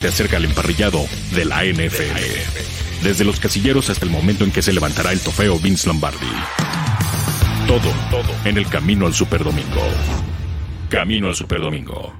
Te acerca el emparrillado de la NFL. Desde los casilleros hasta el momento en que se levantará el trofeo Vince Lombardi. Todo, todo en el camino al Superdomingo. Camino al Superdomingo.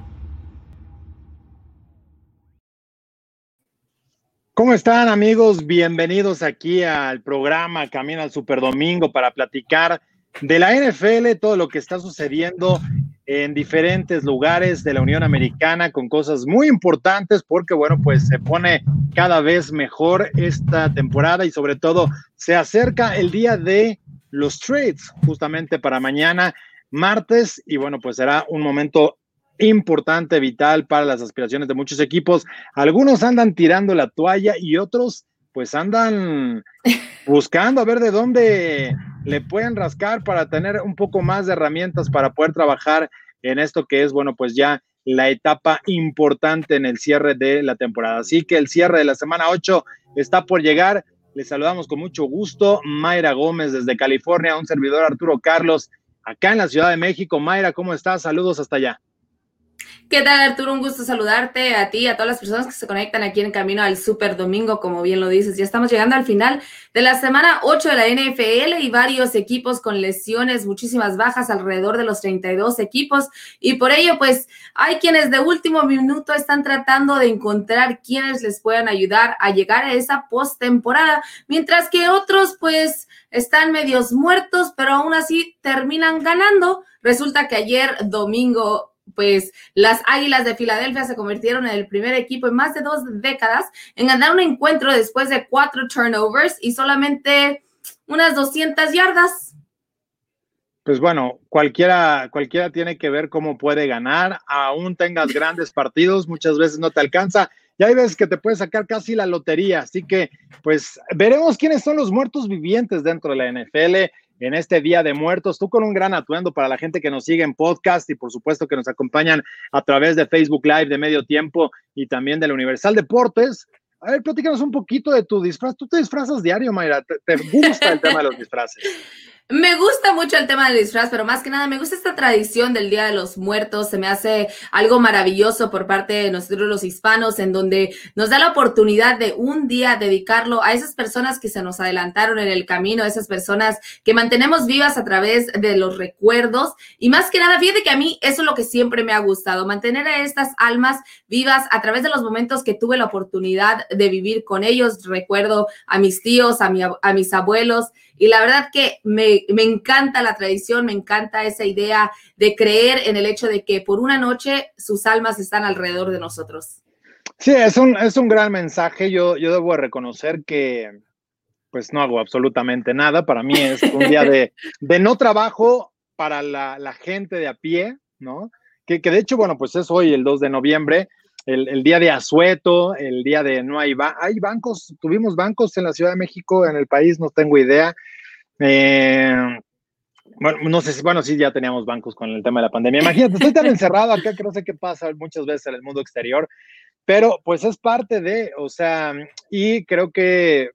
¿Cómo están amigos? Bienvenidos aquí al programa Camino al Superdomingo para platicar de la NFL, todo lo que está sucediendo en diferentes lugares de la Unión Americana con cosas muy importantes porque, bueno, pues se pone cada vez mejor esta temporada y sobre todo se acerca el día de los trades justamente para mañana, martes, y bueno, pues será un momento importante, vital para las aspiraciones de muchos equipos. Algunos andan tirando la toalla y otros pues andan buscando a ver de dónde le pueden rascar para tener un poco más de herramientas para poder trabajar en esto que es, bueno, pues ya la etapa importante en el cierre de la temporada. Así que el cierre de la semana 8 está por llegar. Les saludamos con mucho gusto. Mayra Gómez desde California, un servidor Arturo Carlos, acá en la Ciudad de México. Mayra, ¿cómo estás? Saludos hasta allá. ¿Qué tal, Arturo? Un gusto saludarte a ti, a todas las personas que se conectan aquí en camino al Super Domingo, como bien lo dices. Ya estamos llegando al final de la semana 8 de la NFL y varios equipos con lesiones, muchísimas bajas, alrededor de los 32 equipos. Y por ello, pues, hay quienes de último minuto están tratando de encontrar quienes les puedan ayudar a llegar a esa postemporada, mientras que otros, pues, están medios muertos, pero aún así terminan ganando. Resulta que ayer domingo pues las Águilas de Filadelfia se convirtieron en el primer equipo en más de dos décadas en ganar un encuentro después de cuatro turnovers y solamente unas 200 yardas. Pues bueno, cualquiera, cualquiera tiene que ver cómo puede ganar, aún tengas grandes partidos, muchas veces no te alcanza. Y hay veces que te puede sacar casi la lotería, así que pues veremos quiénes son los muertos vivientes dentro de la NFL en este Día de Muertos. Tú con un gran atuendo para la gente que nos sigue en podcast y por supuesto que nos acompañan a través de Facebook Live de Medio Tiempo y también de la Universal Deportes. A ver, platícanos un poquito de tu disfraz. Tú te disfrazas diario, Mayra. te gusta el tema de los disfraces? Me gusta mucho el tema del disfraz, pero más que nada me gusta esta tradición del Día de los Muertos. Se me hace algo maravilloso por parte de nosotros los hispanos, en donde nos da la oportunidad de un día dedicarlo a esas personas que se nos adelantaron en el camino, a esas personas que mantenemos vivas a través de los recuerdos. Y más que nada, fíjate que a mí eso es lo que siempre me ha gustado, mantener a estas almas vivas a través de los momentos que tuve la oportunidad de vivir con ellos. Recuerdo a mis tíos, a, a mis abuelos y la verdad que me, encanta la tradición, me encanta esa idea de creer en el hecho de que por una noche sus almas están alrededor de nosotros. Sí, es un, es un gran mensaje. Yo, yo debo reconocer que pues no hago absolutamente nada. Para mí es un día de, de no trabajo para la, la, gente de a pie, ¿no? Que, que, de hecho, bueno, pues es hoy el 2 de noviembre, el, el día de asueto, el día de no hay, hay bancos, tuvimos bancos en la Ciudad de México, en el país, no tengo idea. Eh, bueno, no sé si, bueno, sí, ya teníamos bancos con el tema de la pandemia. Imagínate, estoy tan encerrado acá que no sé qué pasa muchas veces en el mundo exterior, pero pues es parte de, o sea, y creo que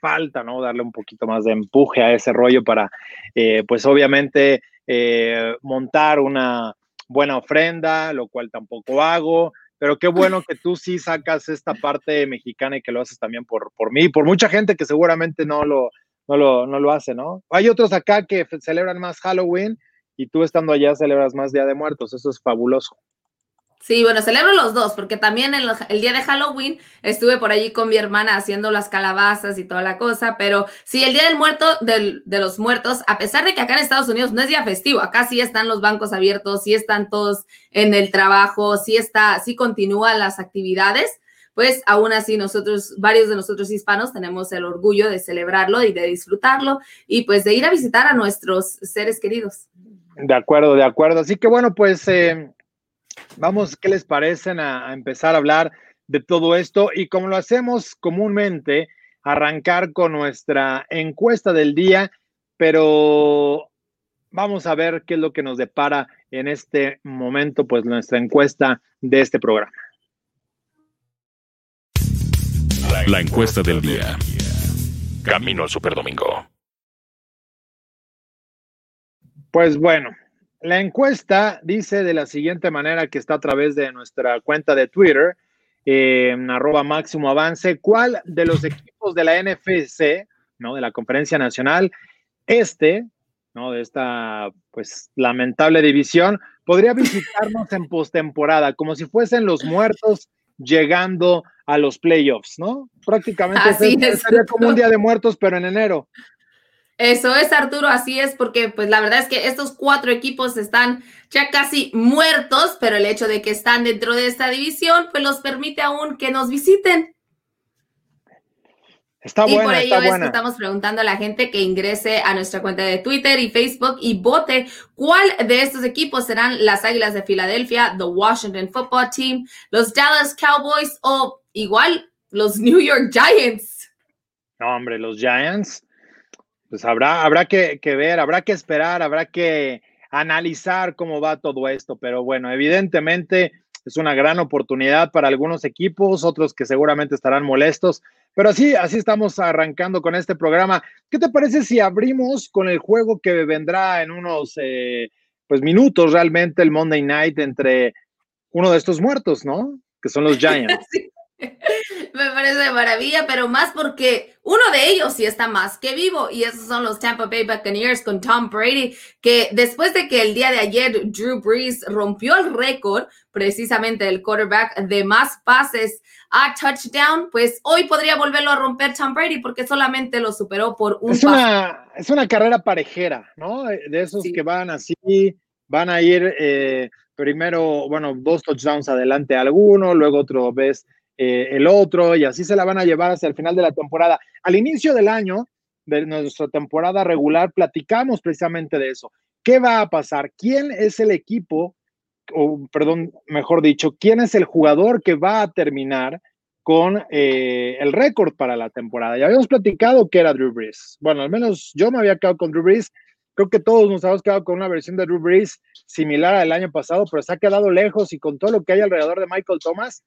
falta, ¿no? Darle un poquito más de empuje a ese rollo para, eh, pues obviamente, eh, montar una buena ofrenda, lo cual tampoco hago, pero qué bueno que tú sí sacas esta parte mexicana y que lo haces también por, por mí, por mucha gente que seguramente no lo, no lo, no lo hace, ¿no? Hay otros acá que celebran más Halloween y tú estando allá celebras más Día de Muertos, eso es fabuloso. Sí, bueno, celebro los dos, porque también el, el, día de Halloween estuve por allí con mi hermana haciendo las calabazas y toda la cosa, pero sí, el día del muerto, del, de los muertos, a pesar de que acá en Estados Unidos no es día festivo, acá sí están los bancos abiertos, sí están todos en el trabajo, sí está, sí continúan las actividades, pues aún así nosotros, varios de nosotros hispanos, tenemos el orgullo de celebrarlo y de disfrutarlo y pues de ir a visitar a nuestros seres queridos. De acuerdo, de acuerdo. Así que bueno, pues eh, vamos, ¿qué les parecen a, empezar a hablar de todo esto? Y como lo hacemos comúnmente, arrancar con nuestra encuesta del día, pero vamos a ver qué es lo que nos depara en este momento, pues nuestra encuesta de este programa. La encuesta del día. Camino al Superdomingo. Pues bueno, la encuesta dice de la siguiente manera que está a través de nuestra cuenta de Twitter. arroba máximo avance, ¿cuál de los equipos de la NFC, ¿no? De la Conferencia Nacional, este, ¿no? De esta, pues, lamentable división, podría visitarnos en postemporada, como si fuesen los muertos llegando a los playoffs, ¿no? Prácticamente sería como un día de muertos, pero en enero. Eso es, Arturo, así es, porque pues la verdad es que estos cuatro equipos están ya casi muertos, pero el hecho de que están dentro de esta división, pues los permite aún que nos visiten. Está y por ello es que estamos preguntando a la gente que ingrese a nuestra cuenta de Twitter y Facebook y vote cuál de estos equipos serán las Águilas de Filadelfia, the Washington Football Team, los Dallas Cowboys o igual los New York Giants. No, hombre, los Giants pues habrá, habrá que, ver, habrá que esperar, habrá que analizar cómo va todo esto, pero bueno, evidentemente es una gran oportunidad para algunos equipos, otros que seguramente estarán molestos, pero así, así estamos arrancando con este programa. ¿Qué te parece si abrimos con el juego que vendrá en unos eh, pues minutos realmente el Monday Night entre uno de estos muertos, ¿no? Que son los Giants. Me parece de maravilla, pero más porque uno de ellos sí está más que vivo y esos son los Tampa Bay Buccaneers con Tom Brady, que después de que el día de ayer Drew Brees rompió el récord precisamente del quarterback de más pases a touchdown, pues hoy podría volverlo a romper Tom Brady porque solamente lo superó por un es una, es una carrera parejera, ¿no? De esos que van así, van a ir eh, primero, bueno, dos touchdowns adelante alguno, luego otro vez eh, el otro, y así se la van a llevar hasta el final de la temporada. Al inicio del año, de nuestra temporada regular, platicamos precisamente de eso. ¿Qué va a pasar? ¿Quién es el equipo, o perdón, mejor dicho, quién es el jugador que va a terminar con eh, el récord para la temporada? Ya habíamos platicado que era Drew Brees. Bueno, al menos yo me había quedado con Drew Brees. Creo que todos nos habíamos quedado con una versión de Drew Brees similar al año pasado, pero se ha quedado lejos y con todo lo que hay alrededor de Michael Thomas,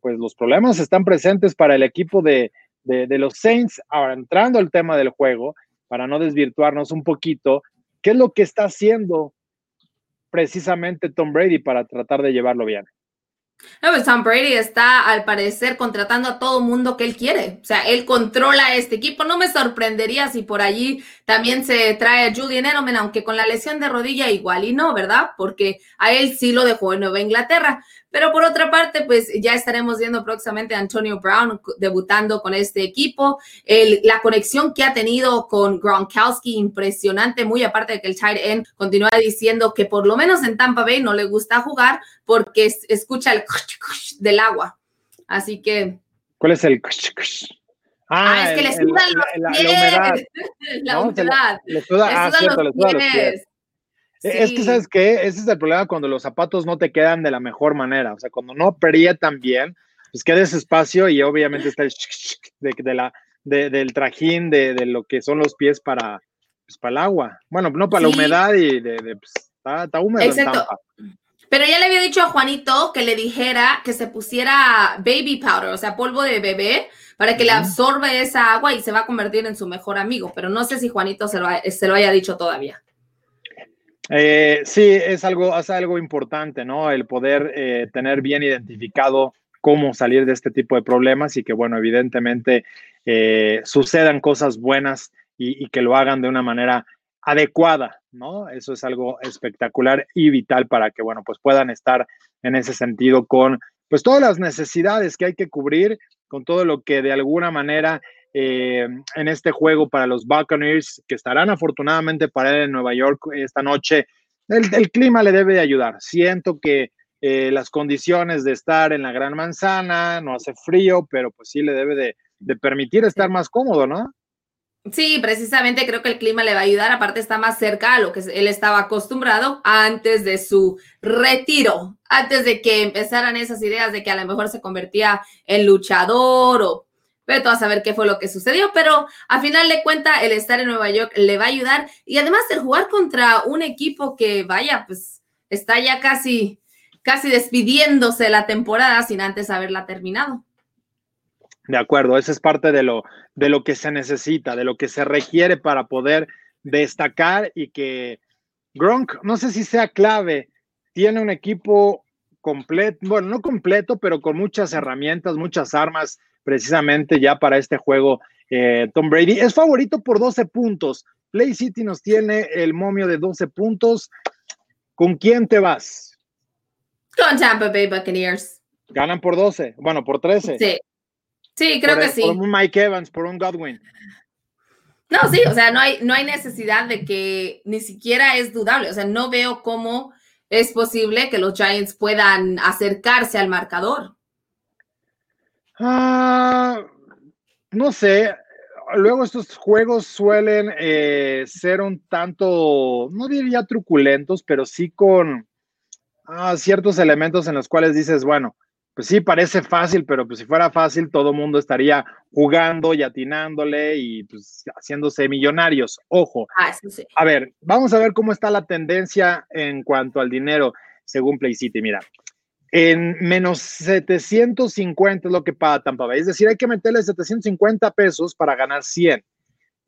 pues los problemas están presentes para el equipo de, los Saints. Ahora, entrando al tema del juego, para no desvirtuarnos un poquito, ¿qué es lo que está haciendo precisamente Tom Brady para tratar de llevarlo bien? No, pues Tom Brady está al parecer contratando a todo mundo que él quiere. O sea, él controla este equipo. No me sorprendería si por allí también se trae a Julian Edelman, aunque con la lesión de rodilla igual y no, ¿verdad? Porque a él sí lo dejó en Nueva Inglaterra. Pero por otra parte, pues ya estaremos viendo próximamente a Antonio Brown debutando con este equipo. El, la conexión que ha tenido con Gronkowski, impresionante, muy aparte de que el tight end continúa diciendo que por lo menos en Tampa Bay no le gusta jugar porque escucha el del agua. Así que. ¿Cuál es el Ah, ah es que le sudan los pies. La, humedad. la humedad. Le, suda, ah, cierto, le suda los pies. E, es que, ¿sabes qué? Ese es el problema cuando los zapatos no te quedan de la mejor manera. O sea, cuando no aprietan bien, pues queda ese espacio y obviamente está el de, la, del trajín de, lo que son los pies para, pues, para el agua. Bueno, no para la humedad y de, pues, está, húmedo Exacto. Pero ya le había dicho a Juanito que le dijera que se pusiera baby powder, o sea, polvo de bebé, para que le absorbe esa agua y se va a convertir en su mejor amigo. Pero no sé si Juanito se lo, se lo haya dicho todavía. Eh, sí, es algo, es algo importante, ¿no? El poder eh, tener bien identificado cómo salir de este tipo de problemas y que, bueno, evidentemente eh, sucedan cosas buenas y, que lo hagan de una manera adecuada, ¿no? Eso es algo espectacular y vital para que, bueno, pues puedan estar en ese sentido con, pues, todas las necesidades que hay que cubrir, con todo lo que de alguna manera eh, en este juego para los Buccaneers, que estarán afortunadamente para él en Nueva York esta noche. El, clima le debe de ayudar. Siento que eh, las condiciones de estar en la Gran Manzana, no hace frío, pero pues sí le debe de, de permitir estar más cómodo, ¿no? Sí, precisamente creo que el clima le va a ayudar, aparte está más cerca a lo que él estaba acostumbrado antes de su retiro, antes de que empezaran esas ideas de que a lo mejor se convertía en luchador o Vete a saber qué fue lo que sucedió, pero a final de cuenta el estar en Nueva York le va a ayudar y además el jugar contra un equipo que vaya, pues está ya casi, casi despidiéndose la temporada sin antes haberla terminado. De acuerdo, esa es parte de lo, de lo que se necesita, de lo que se requiere para poder destacar y que Gronk, no sé si sea clave, tiene un equipo completo, bueno, no completo, pero con muchas herramientas, muchas armas precisamente ya para este juego. Eh, Tom Brady es favorito por 12 puntos. Play City nos tiene el momio de 12 puntos. ¿Con quién te vas? Con Tampa Bay Buccaneers. Ganan por 12, bueno, por 13. Sí, sí, creo que sí. Por un Mike Evans, por un Godwin. No, sí, o sea, no hay, no hay necesidad de que ni siquiera es dudable. O sea, no veo cómo es posible que los Giants puedan acercarse al marcador. Ah, no sé. Luego estos juegos suelen eh, ser un tanto, no diría truculentos, pero sí con ah, ciertos elementos en los cuales dices, bueno, pues sí, parece fácil, pero pues si fuera fácil, todo el mundo estaría jugando y atinándole y pues haciéndose millonarios. Ojo. Ah, a ver, vamos a ver cómo está la tendencia en cuanto al dinero según Play City. Mira, en menos 750 es lo que paga Tampa Bay. Es decir, hay que meterle 750 pesos para ganar 100.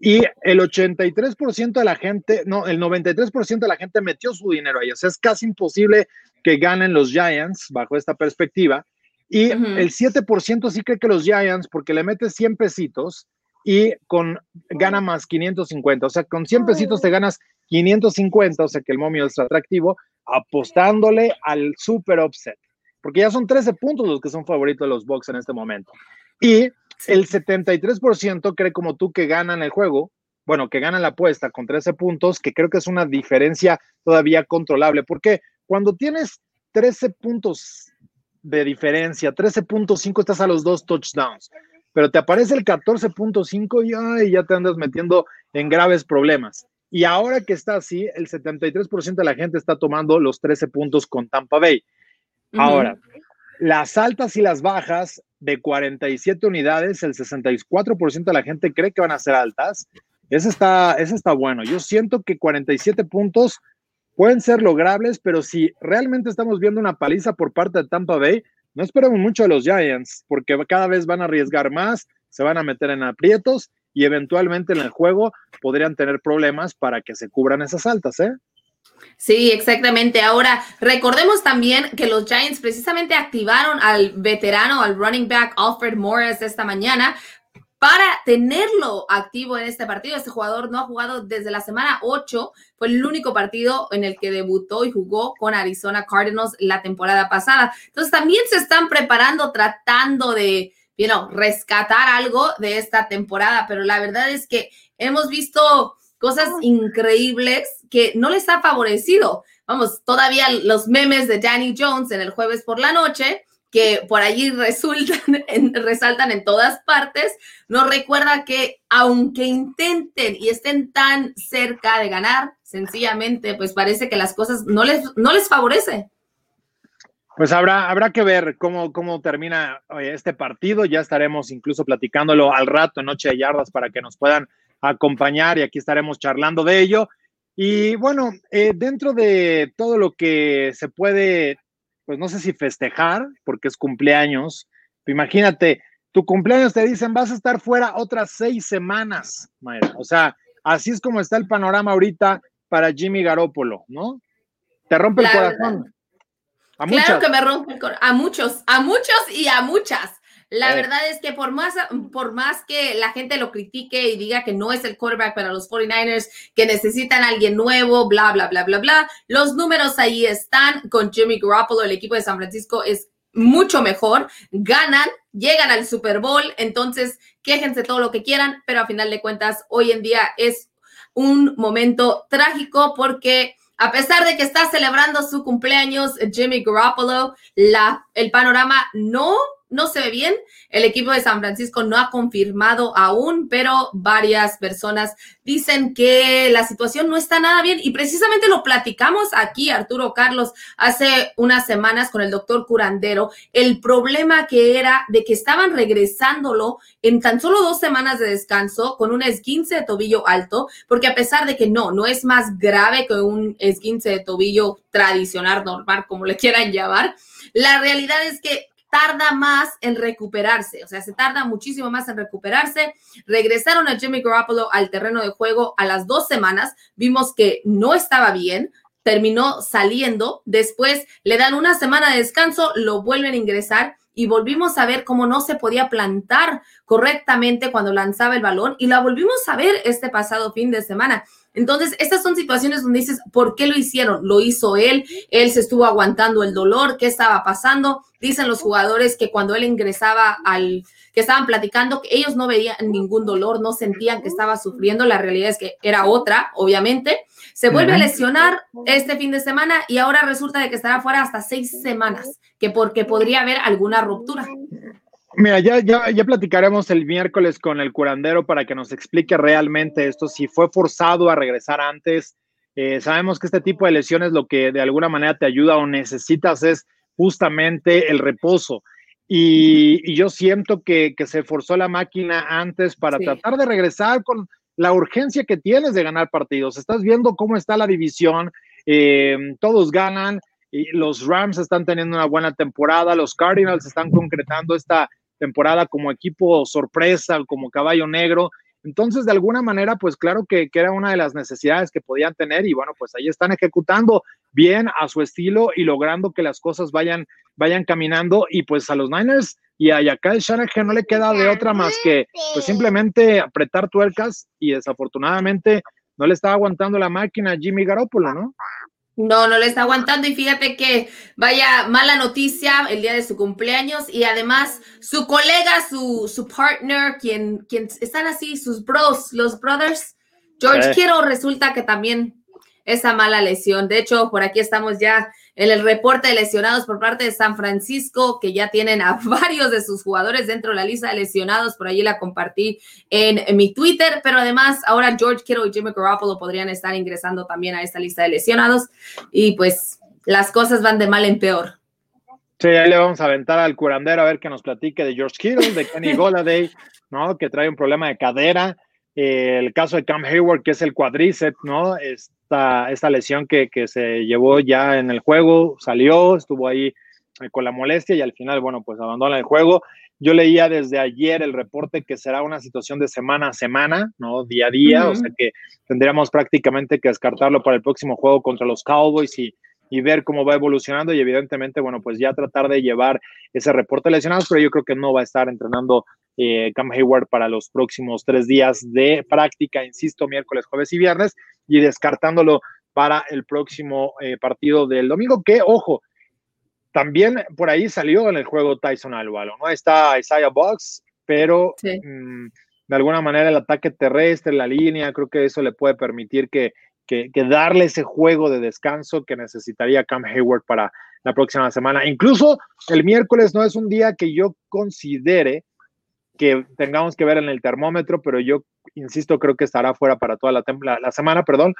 Y el 83% de la gente, no, el 93% de la gente metió su dinero ahí. O sea, es casi imposible que ganen los Giants bajo esta perspectiva. Y el 7% sí cree que los Giants, porque le metes 100 pesitos y con gana más 550. O sea, con 100 pesitos te ganas 550, o sea que el momio es atractivo, apostándole al super offset. Porque ya son 13 puntos los que son favoritos de los Bucks en este momento. Y el 73% cree como tú que ganan el juego, bueno, que ganan la apuesta con 13 puntos, que creo que es una diferencia todavía controlable. Porque cuando tienes 13 puntos de diferencia, 13.5 estás a los dos touchdowns, pero te aparece el 14.5 y ya te andas metiendo en graves problemas. Y ahora que está así, el 73% de la gente está tomando los 13 puntos con Tampa Bay. Ahora, las altas y las bajas de 47 unidades, el 64% de la gente cree que van a ser altas. Eso está, eso está bueno. Yo siento que 47 puntos pueden ser logrables, pero si realmente estamos viendo una paliza por parte de Tampa Bay, no esperemos mucho de los Giants, porque cada vez van a arriesgar más, se van a meter en aprietos y eventualmente en el juego podrían tener problemas para que se cubran esas altas, ¿eh? Sí, exactamente. Ahora, recordemos también que los Giants precisamente activaron al veterano, al running back Alfred Morris esta mañana para tenerlo activo en este partido. Este jugador no ha jugado desde la semana 8, fue el único partido en el que debutó y jugó con Arizona Cardinals la temporada pasada. Entonces también se están preparando, tratando de, you rescatar algo de esta temporada, pero la verdad es que hemos visto cosas increíbles que no les ha favorecido. Vamos, todavía los memes de Danny Jones en el jueves por la noche que por allí resultan, resaltan en todas partes, nos recuerda que aunque intenten y estén tan cerca de ganar, sencillamente, pues parece que las cosas no les, no les favorece. Pues habrá, habrá que ver cómo, cómo termina este partido. Ya estaremos incluso platicándolo al rato en Noche de Yardas para que nos puedan acompañar y aquí estaremos charlando de ello. Y bueno, eh, dentro de todo lo que se puede pues no sé si festejar, porque es cumpleaños. Imagínate, tu cumpleaños te dicen vas a estar fuera otras seis semanas, Mayra. O sea, así es como está el panorama ahorita para Jimmy Garoppolo, ¿no? Te rompe el corazón. A claro que me rompe el corazón. A muchos, a muchos y a muchas. La verdad es que por más, por más que la gente lo critique y diga que no es el quarterback para los 49ers, que necesitan a alguien nuevo, bla, bla, bla, bla, bla, los números ahí están. Con Jimmy Garoppolo, el equipo de San Francisco es mucho mejor, ganan, llegan al Super Bowl, entonces quéjense todo lo que quieran, pero a final de cuentas hoy en día es un momento trágico porque a pesar de que está celebrando su cumpleaños Jimmy Garoppolo, la, el panorama no no se ve bien. El equipo de San Francisco no ha confirmado aún, pero varias personas dicen que la situación no está nada bien y precisamente lo platicamos aquí, Arturo Carlos, hace unas semanas con el doctor Curandero, el problema que era de que estaban regresándolo en tan solo dos semanas de descanso con un esguince de tobillo alto, porque a pesar de que no, no es más grave que un esguince de tobillo tradicional, normal, como le quieran llamar, la realidad es que tarda más en recuperarse, o sea, se tarda muchísimo más en recuperarse. Regresaron a Jimmy Garoppolo al terreno de juego a las dos semanas, vimos que no estaba bien, terminó saliendo, después le dan una semana de descanso, lo vuelven a ingresar y volvimos a ver cómo no se podía plantar correctamente cuando lanzaba el balón y la volvimos a ver este pasado fin de semana. Entonces, estas son situaciones donde dices, ¿por qué lo hicieron? Lo hizo él, él se estuvo aguantando el dolor, ¿qué estaba pasando? Dicen los jugadores que cuando él ingresaba al, que estaban platicando, que ellos no veían ningún dolor, no sentían que estaba sufriendo, la realidad es que era otra, obviamente. Se vuelve a lesionar este fin de semana y ahora resulta de que estará fuera hasta seis semanas, que porque podría haber alguna ruptura. Mira, ya, ya, ya platicaremos el miércoles con el curandero para que nos explique realmente esto, si fue forzado a regresar antes. Eh, sabemos que este tipo de lesiones lo que de alguna manera te ayuda o necesitas es justamente el reposo. Y, yo siento que, se forzó la máquina antes para tratar de regresar con la urgencia que tienes de ganar partidos. Estás viendo cómo está la división, eh, todos ganan, y los Rams están teniendo una buena temporada, los Cardinals están concretando esta temporada como equipo sorpresa, como caballo negro. Entonces, de alguna manera, pues claro que, era una de las necesidades que podían tener y bueno, pues ahí están ejecutando bien a su estilo y logrando que las cosas vayan, vayan caminando y pues a los Niners y a Yakal Shanahan no le queda de otra más que pues simplemente apretar tuercas y desafortunadamente no le está aguantando la máquina a Jimmy Garoppolo, ¿no? No, no le está aguantando y fíjate que vaya mala noticia el día de su cumpleaños y además su colega, su, su partner, quien, quien están así, sus bros, los brothers, George Quiero resulta que también esa mala lesión. De hecho, por aquí estamos ya el reporte de lesionados por parte de San Francisco, que ya tienen a varios de sus jugadores dentro de la lista de lesionados. Por allí la compartí en, mi Twitter, pero además ahora George Kittle y Jimmy Garoppolo podrían estar ingresando también a esta lista de lesionados. Y pues las cosas van de mal en peor. Sí, ahí le vamos a aventar al curandero a ver que nos platique de George Kittle, de Kenny Goladay, ¿no? Que trae un problema de cadera. el caso de Cam Hayward, que es el cuadríceps, ¿no? Es, esta, lesión que, se llevó ya en el juego, salió, estuvo ahí eh, con la molestia y al final, bueno, pues abandona el juego. Yo leía desde ayer el reporte que será una situación de semana a semana, ¿no? Día a día, o sea que tendríamos prácticamente que descartarlo para el próximo juego contra los Cowboys y, y ver cómo va evolucionando y evidentemente, bueno, pues ya tratar de llevar ese reporte lesionados, pero yo creo que no va a estar entrenando eh, Cam Hayward para los próximos tres días de práctica, insisto, miércoles, jueves y viernes, y descartándolo para el próximo eh, partido del domingo, que, ojo, también por ahí salió en el juego Tyson Alvaro, ¿no? Está Isaiah Box, pero mm, de alguna manera el ataque terrestre, la línea, creo que eso le puede permitir que que, darle ese juego de descanso que necesitaría Cam Hayward para la próxima semana. Incluso el miércoles no es un día que yo considere que tengamos que ver en el termómetro, pero yo insisto, creo que estará fuera para toda la, la, semana, perdón.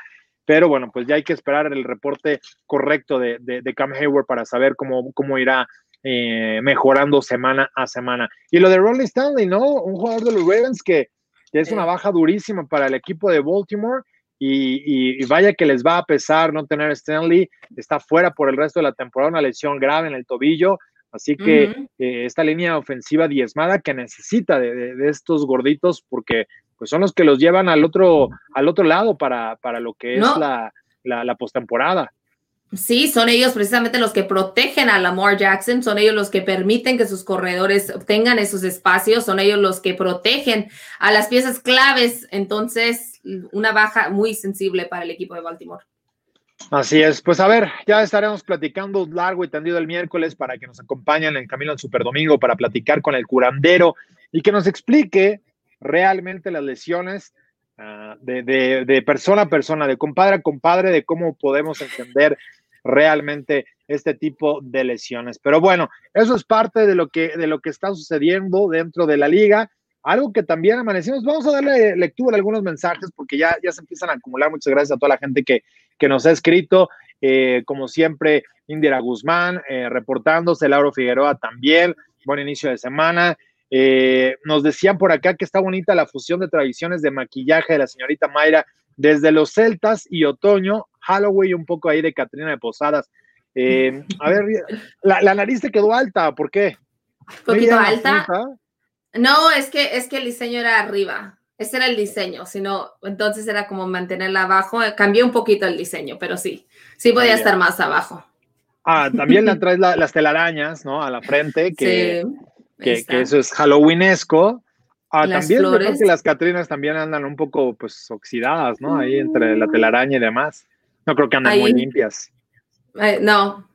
Pero bueno, pues ya hay que esperar el reporte correcto de, de, Cam Hayward para saber cómo, cómo irá eh, mejorando semana a semana. Y lo de Ronnie Stanley, ¿no? Un jugador de los Ravens que, que es una baja durísima para el equipo de Baltimore y, vaya que les va a pesar no tener Stanley, está fuera por el resto de la temporada, una lesión grave en el tobillo, así que eh, esta línea ofensiva diezmada que necesita de, estos gorditos porque pues son los que los llevan al otro, al otro lado para, para lo que es la, la, la postemporada. Sí, son ellos precisamente los que protegen a Lamar Jackson, son ellos los que permiten que sus corredores tengan esos espacios, son ellos los que protegen a las piezas claves. Entonces, una baja muy sensible para el equipo de Baltimore. Así es, pues a ver, ya estaremos platicando largo y tendido el miércoles para que nos acompañen en Camino al Superdomingo para platicar con el curandero y que nos explique realmente las lesiones ah, de, de, persona a persona, de compadre a compadre, de cómo podemos entender realmente este tipo de lesiones. Pero bueno, eso es parte de lo que, de lo que está sucediendo dentro de la liga. Algo que también amanecimos, vamos a darle lectura a algunos mensajes porque ya, ya se empiezan a acumular. Muchas gracias a toda la gente que, que nos ha escrito. Eh, como siempre, Indira Guzmán eh, reportándose, Lauro Figueroa también. Buen inicio de semana. Eh, nos decían por acá que está bonita la fusión de tradiciones de maquillaje de la señorita Mayra desde los celtas y otoño, Halloween un poco ahí de Catrina de Posadas. Eh, a ver, la, nariz te quedó alta, ¿por qué? ¿Un poquito alta? No, es que, es que el diseño era arriba. Ese era el diseño, sino entonces era como mantenerla abajo. Cambié un poquito el diseño, pero sí, sí podía estar más abajo. Ah, también le traes las telarañas, ¿no? A la frente, que, que, eso es halloweenesco. Ah, también creo que las Catrinas también andan un poco, pues, oxidadas, ¿no? Ahí entre la telaraña y demás. No creo que anden muy limpias. no,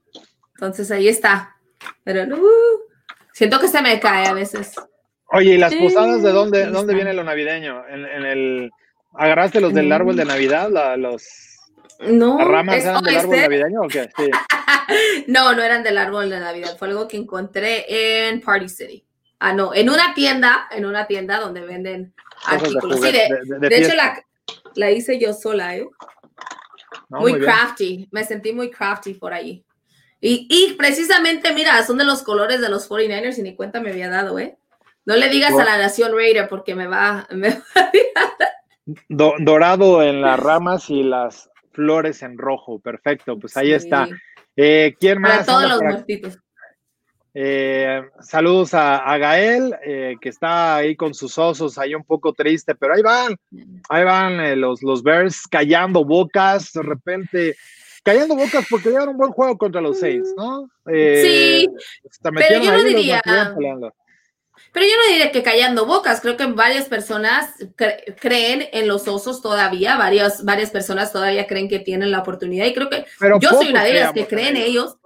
entonces ahí está. Pero uh, siento que se me cae a veces. Oye, ¿y las posadas de dónde, dónde viene lo navideño? ¿En, el, ¿Agarraste los del árbol de mm. Navidad? los, no, ¿Las ramas eran del árbol navideño o qué? no, no eran del árbol de Navidad. Fue algo que encontré en Party City. Ah, no, en una tienda, en una tienda donde venden artículos. De, sí, de, hecho la, la, hice yo sola, ¿eh? muy, crafty, me sentí muy crafty por ahí. Y, y, precisamente, mira, son de los colores de los 49ers y ni cuenta me había dado, ¿eh? No le digas a la Nación Raider porque me va, me va a dorado en las ramas y las flores en rojo, perfecto, pues ahí está. Eh, ¿Quién más? Para todos los muertitos. Eh, saludos a, Gael, eh, que está ahí con sus osos, ahí un poco triste, pero ahí van, ahí van los, los Bears callando bocas, de repente, callando bocas porque dieron un buen juego contra los Saints, ¿no? sí, pero yo no diría... Pero yo no diría que callando bocas, creo que varias personas creen en los osos todavía, varias, varias personas todavía creen que tienen la oportunidad y creo que yo soy una de ellas que creen en ellos.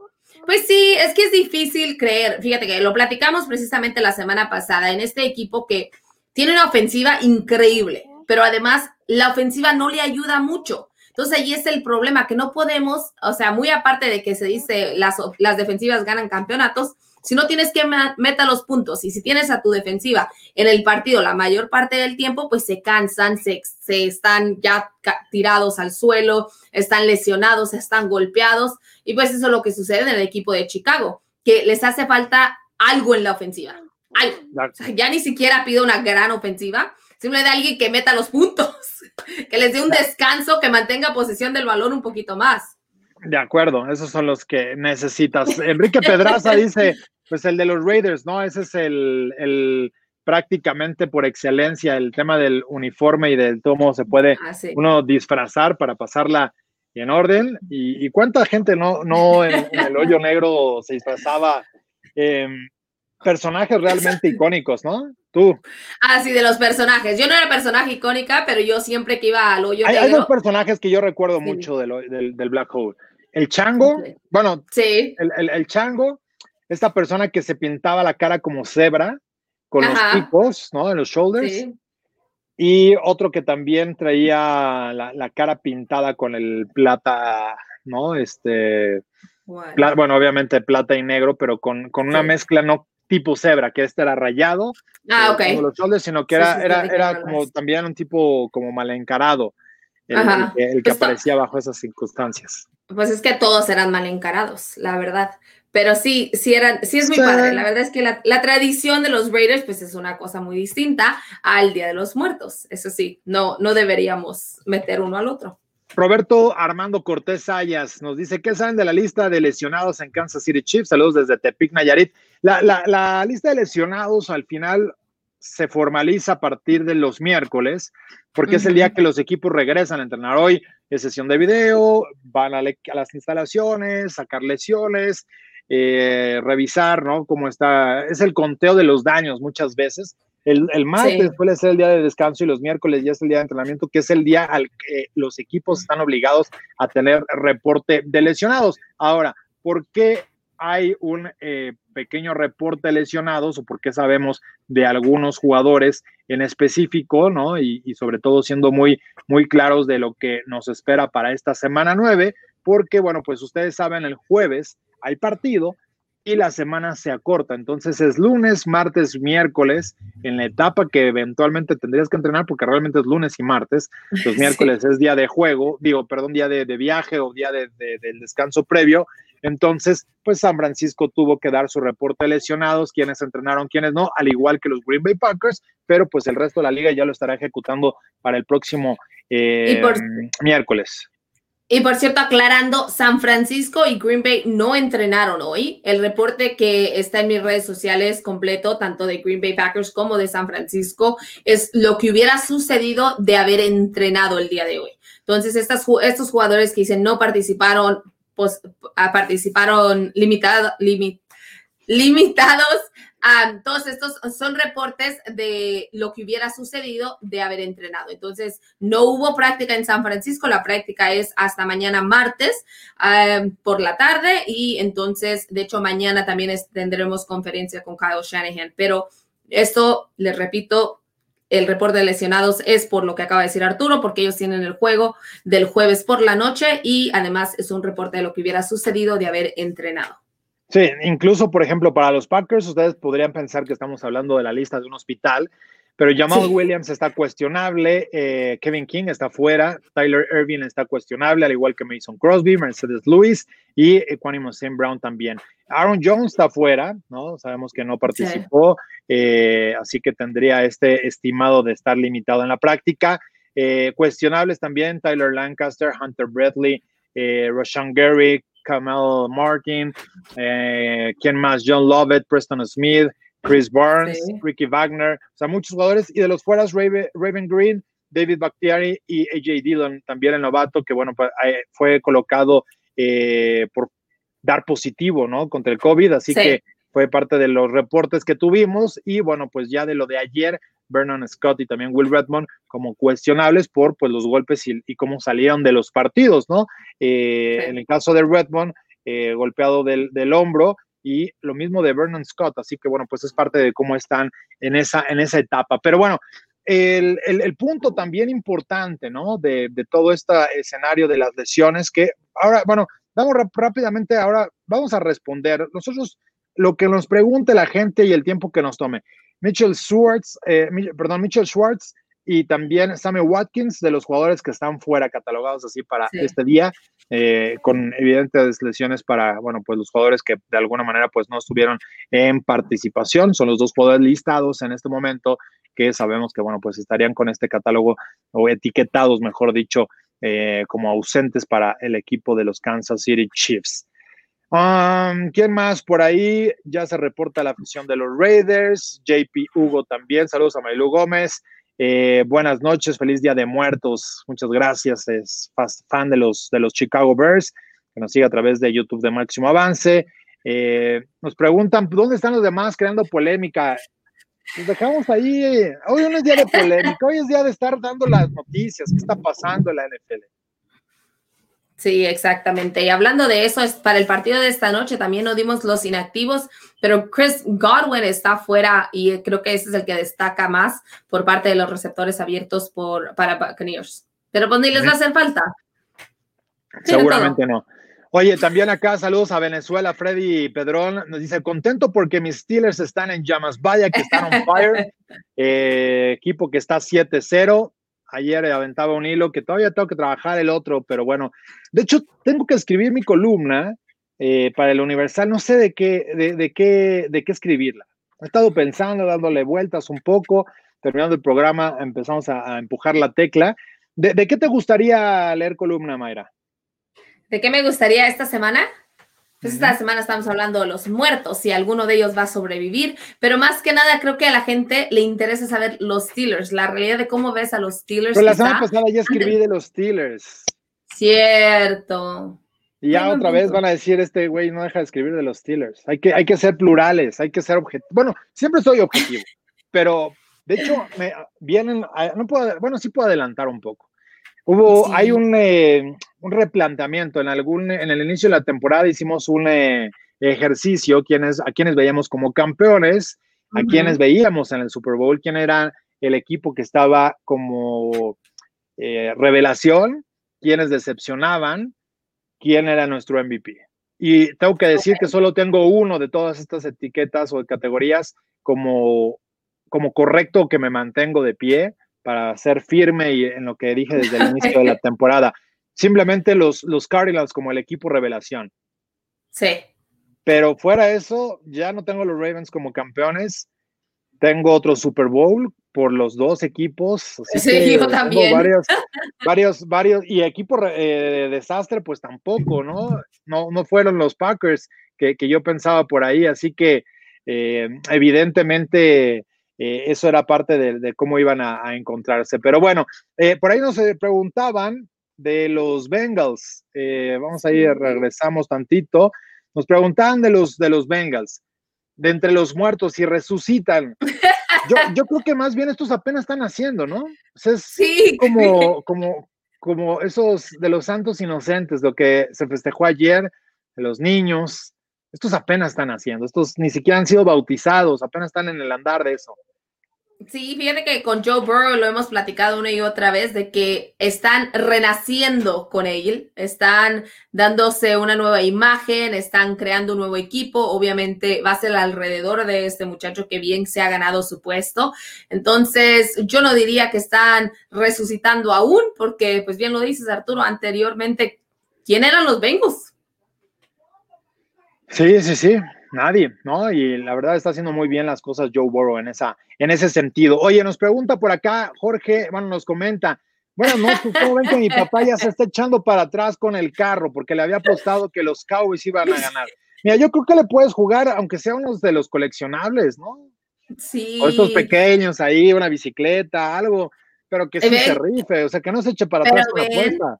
Pues sí, es que es difícil creer. Fíjate que lo platicamos precisamente la semana pasada en este equipo que tiene una ofensiva increíble, pero además la ofensiva no le ayuda mucho. Entonces ahí es el problema, que no podemos, o sea, muy aparte de que se dice las, las defensivas ganan campeonatos, si no tienes que meter los puntos y si tienes a tu defensiva en el partido la mayor parte del tiempo, pues se cansan, se, se están ya tirados al suelo, están lesionados, están golpeados y pues eso es lo que sucede en el equipo de Chicago, que les hace falta algo en la ofensiva. Algo. ya ni siquiera pido una gran ofensiva, simplemente alguien que meta los puntos, que les dé un descanso, que mantenga posesión del balón un poquito más. De acuerdo, esos son los que necesitas. Enrique Pedraza dice, pues el de los Raiders, ¿no? Ese es el, prácticamente por excelencia el tema del uniforme y del cómo se puede ah, uno disfrazar para pasarla en orden. ¿Y, cuánta gente no, no en, el hoyo negro se disfrazaba? personajes realmente icónicos, ¿no? Tú. Ah, sí, de los personajes. Yo no era personaje icónica, pero yo siempre que iba al hoyo negro. Hay dos personajes que yo recuerdo mucho del, del, Black Hole. El chango, bueno, sí. el, el, chango, esta persona que se pintaba la cara como cebra, con los picos, ¿no? En los shoulders. Sí. Y otro que también traía la, cara pintada con el plata, ¿no? Este, bueno, obviamente plata y negro, pero con, con una mezcla no tipo cebra, que este era rayado, ah, okay. como los shoulders, sino que era, era, era como también un tipo como mal encarado, el, que, aparecía bajo esas circunstancias. Pues es que todos eran mal encarados, la verdad. Pero sí, sí, eran, sí es muy padre. La verdad es que la, la, tradición de los Raiders, pues es una cosa muy distinta al Día de los Muertos. Eso sí, no, no deberíamos meter uno al otro. Roberto Armando Cortés Ayas nos dice, ¿qué saben de la lista de lesionados en Kansas City Chiefs? Saludos desde Tepic, Nayarit. La, la, la lista de lesionados al final se formaliza a partir de los miércoles, porque es el día que los equipos regresan a entrenar. Hoy es sesión de video, van a, las instalaciones, sacar lesiones, eh, revisar, ¿no? Cómo está, es el conteo de los daños muchas veces. El, el martes suele ser el día de descanso y los miércoles ya es el día de entrenamiento, que es el día al que los equipos están obligados a tener reporte de lesionados. Ahora, ¿por qué hay un eh, pequeño reporte de lesionados o por qué sabemos de algunos jugadores en específico, ¿no? Y, y, sobre todo siendo muy, muy claros de lo que nos espera para esta semana nueve, porque, bueno, pues ustedes saben, el jueves hay partido y la semana se acorta. Entonces es lunes, martes, miércoles, en la etapa que eventualmente tendrías que entrenar, porque realmente es lunes y martes. Los miércoles es día de juego, digo, perdón, día de, viaje o día de, del descanso previo. Entonces, pues San Francisco tuvo que dar su reporte de lesionados, quienes entrenaron, quienes no, al igual que los Green Bay Packers, pero pues el resto de la liga ya lo estará ejecutando para el próximo eh, miércoles. Y por cierto, aclarando, San Francisco y Green Bay no entrenaron hoy. El reporte que está en mis redes sociales completo, tanto de Green Bay Packers como de San Francisco, es lo que hubiera sucedido de haber entrenado el día de hoy. Entonces, estas, estos jugadores que dicen no participaron, pues, participaron limitado, limitados todos estos son reportes de lo que hubiera sucedido de haber entrenado. Entonces, no hubo práctica en San Francisco, la práctica es hasta mañana martes por la tarde y entonces, de hecho, mañana también tendremos conferencia con Kyle Shanahan, pero esto, les repito, el reporte de lesionados es por lo que acaba de decir Arturo, porque ellos tienen el juego del jueves por la noche y además es un reporte de lo que hubiera sucedido de haber entrenado. Sí, incluso, por ejemplo, para los Packers, ustedes podrían pensar que estamos hablando de la lista de un hospital, pero Jamal Williams está cuestionable, eh, Kevin King está fuera, Tyler Irving está cuestionable, al igual que Mason Crosby, Mercedes Lewis y Equanimous Sam Brown también. Aaron Jones está fuera, ¿no? Sabemos que no participó, eh, así que tendría este estimado de estar limitado en la práctica. Eh, cuestionables también Tyler Lancaster, Hunter Bradley, eh, Rashawn Gary, Kamal Martin, eh, ¿quién más? John Lovett, Preston Smith, Chris Barnes, Ricky Wagner, o sea, muchos jugadores. Y de los fueras, Raven, Green, David Bakhtiari y AJ Dillon, también el novato, que bueno, pues, eh, fue colocado eh, por dar positivo, ¿no? Contra el COVID, así que fue parte de los reportes que tuvimos. Y bueno, pues ya de lo de ayer, Vernon Scott y también Will Redmond como cuestionables por pues, los golpes y, cómo salieron de los partidos, ¿no? Eh, en el caso de Redmond, eh, golpeado del, hombro y lo mismo de Vernon Scott, así que bueno, pues es parte de cómo están en esa, en esa etapa. Pero bueno, el, punto también importante, ¿no? De, de, todo este escenario de las lesiones, que ahora, bueno, vamos rápidamente, ahora vamos a responder. Nosotros, lo que nos pregunte la gente y el tiempo que nos tome. Mitchell Schwartz, eh, perdón, Mitchell Schwartz y también Samuel Watkins, de los jugadores que están fuera catalogados así para este día, eh, con evidentes lesiones para, bueno, pues los jugadores que de alguna manera pues no estuvieron en participación, son los dos jugadores listados en este momento que sabemos que, bueno, pues estarían con este catálogo o etiquetados, mejor dicho, eh, como ausentes para el equipo de los Kansas City Chiefs. ¿Quién más por ahí? Ya se reporta la afición de los Raiders. JP Hugo también. Saludos a Mailu Gómez. Eh, buenas noches, feliz día de muertos. Muchas gracias. Es fan de los, de los Chicago Bears, que nos sigue a través de YouTube de Máximo Avance. Eh, nos preguntan, ¿dónde están los demás creando polémica? Nos dejamos ahí. Hoy no es día de polémica, hoy es día de estar dando las noticias, qué está pasando en la NFL. Sí, exactamente. Y hablando de eso, es para el partido de esta noche también nos dimos los inactivos, pero Chris Godwin está fuera y creo que ese es el que destaca más por parte de los receptores abiertos por, para Buccaneers. Pero pues ni les va a hacer falta. Seguramente no. Oye, también acá saludos a Venezuela, Freddy Pedrón. Nos dice, contento porque mis Steelers están en llamas. Vaya que están on fire. Eh, equipo que está 7-0 ayer aventaba un hilo que todavía tengo que trabajar el otro, pero bueno, de hecho tengo que escribir mi columna eh, para el Universal, no sé de qué, de, qué, de qué escribirla. He estado pensando, dándole vueltas un poco, terminando el programa empezamos a, empujar la tecla. ¿De, ¿De, qué te gustaría leer columna, Mayra? ¿De qué me gustaría esta semana? Pues esta semana estamos hablando de los muertos, si alguno de ellos va a sobrevivir, pero más que nada creo que a la gente le interesa saber los Steelers, la realidad de cómo ves a los Steelers. Pues la semana pasada ya escribí de los Steelers. Cierto. Y ya otra vez van a decir, este güey no deja de escribir de los Steelers. Hay que, hay que ser plurales, hay que ser objetivos. Bueno, siempre soy objetivo, pero de hecho me vienen, no puedo, bueno, sí puedo adelantar un poco. Hubo, hay un, eh, un, replanteamiento en algún, en el inicio de la temporada hicimos un eh, ejercicio quienes, a quienes veíamos como campeones, a quienes veíamos en el Super Bowl, quién era el equipo que estaba como eh, revelación, quienes decepcionaban, quién era nuestro MVP. Y tengo que decir que solo tengo uno de todas estas etiquetas o categorías como, como correcto que me mantengo de pie para ser firme y en lo que dije desde el inicio de la temporada. Simplemente los, los Cardinals como el equipo revelación. Sí. Pero fuera eso, ya no tengo los Ravens como campeones. Tengo otro Super Bowl por los dos equipos. sí, yo también. Varios, varios, varios, y equipo eh, de desastre, pues tampoco, ¿no? No, no fueron los Packers que, yo pensaba por ahí, así que eh, evidentemente eh, eso era parte de, cómo iban a, encontrarse. Pero bueno, por ahí nos preguntaban de los Bengals, vamos a ir, regresamos tantito, nos preguntaban de los, de los Bengals, de entre los muertos, si resucitan. Yo, creo que más bien estos apenas están haciendo, ¿no? es sí. como, como, como esos de los santos inocentes, lo que se festejó ayer, de los niños. Estos apenas están haciendo, estos ni siquiera han sido bautizados, apenas están en el andar de eso. Sí, fíjate que con Joe Burrow lo hemos platicado una y otra vez de que están renaciendo con él, están dándose una nueva imagen, están creando un nuevo equipo, obviamente va a ser alrededor de este muchacho que bien se ha ganado su puesto. Entonces, yo no diría que están resucitando aún, porque pues bien lo dices Arturo, anteriormente, ¿quién eran los Bengals? Sí, sí, sí, nadie, ¿no? Y la verdad está haciendo muy bien las cosas Joe Burrow en, esa, en ese sentido. Oye, nos pregunta por acá, Jorge, bueno, nos comenta, bueno, no, ¿cómo ven que mi papá ya se está echando para atrás con el carro porque le había apostado que los Cowboys iban a ganar? Mira, yo creo que le puedes jugar, aunque sea unos de los coleccionables, ¿no? Sí. O estos pequeños ahí, una bicicleta, algo, pero que sí se rife, o sea, que no se eche para atrás con la apuesta.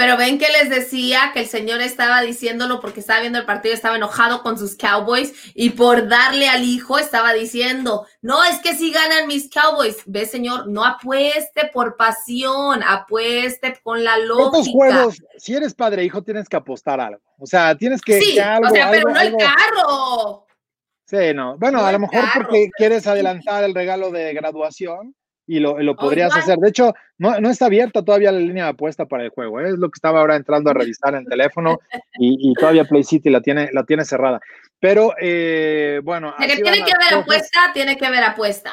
Pero ven que les decía que el señor estaba diciéndolo porque estaba viendo el partido, estaba enojado con sus Cowboys y por darle al hijo estaba diciendo, no, es que si ganan mis Cowboys, ve señor, no apueste por pasión, apueste con la lógica. juegos, si eres padre e hijo, tienes que apostar algo. O sea, tienes que... Sí, o sea, pero no el carro. Sí, no. Bueno, a lo mejor porque quieres adelantar el regalo de graduación y lo, podrías hacer. De hecho, no, está abierta todavía la línea de apuesta para el juego. ¿eh? Es lo que estaba ahora entrando a revisar en el teléfono y, todavía Play City la tiene, la tiene cerrada. Pero eh, bueno. que tiene que haber apuesta, tiene que haber apuesta.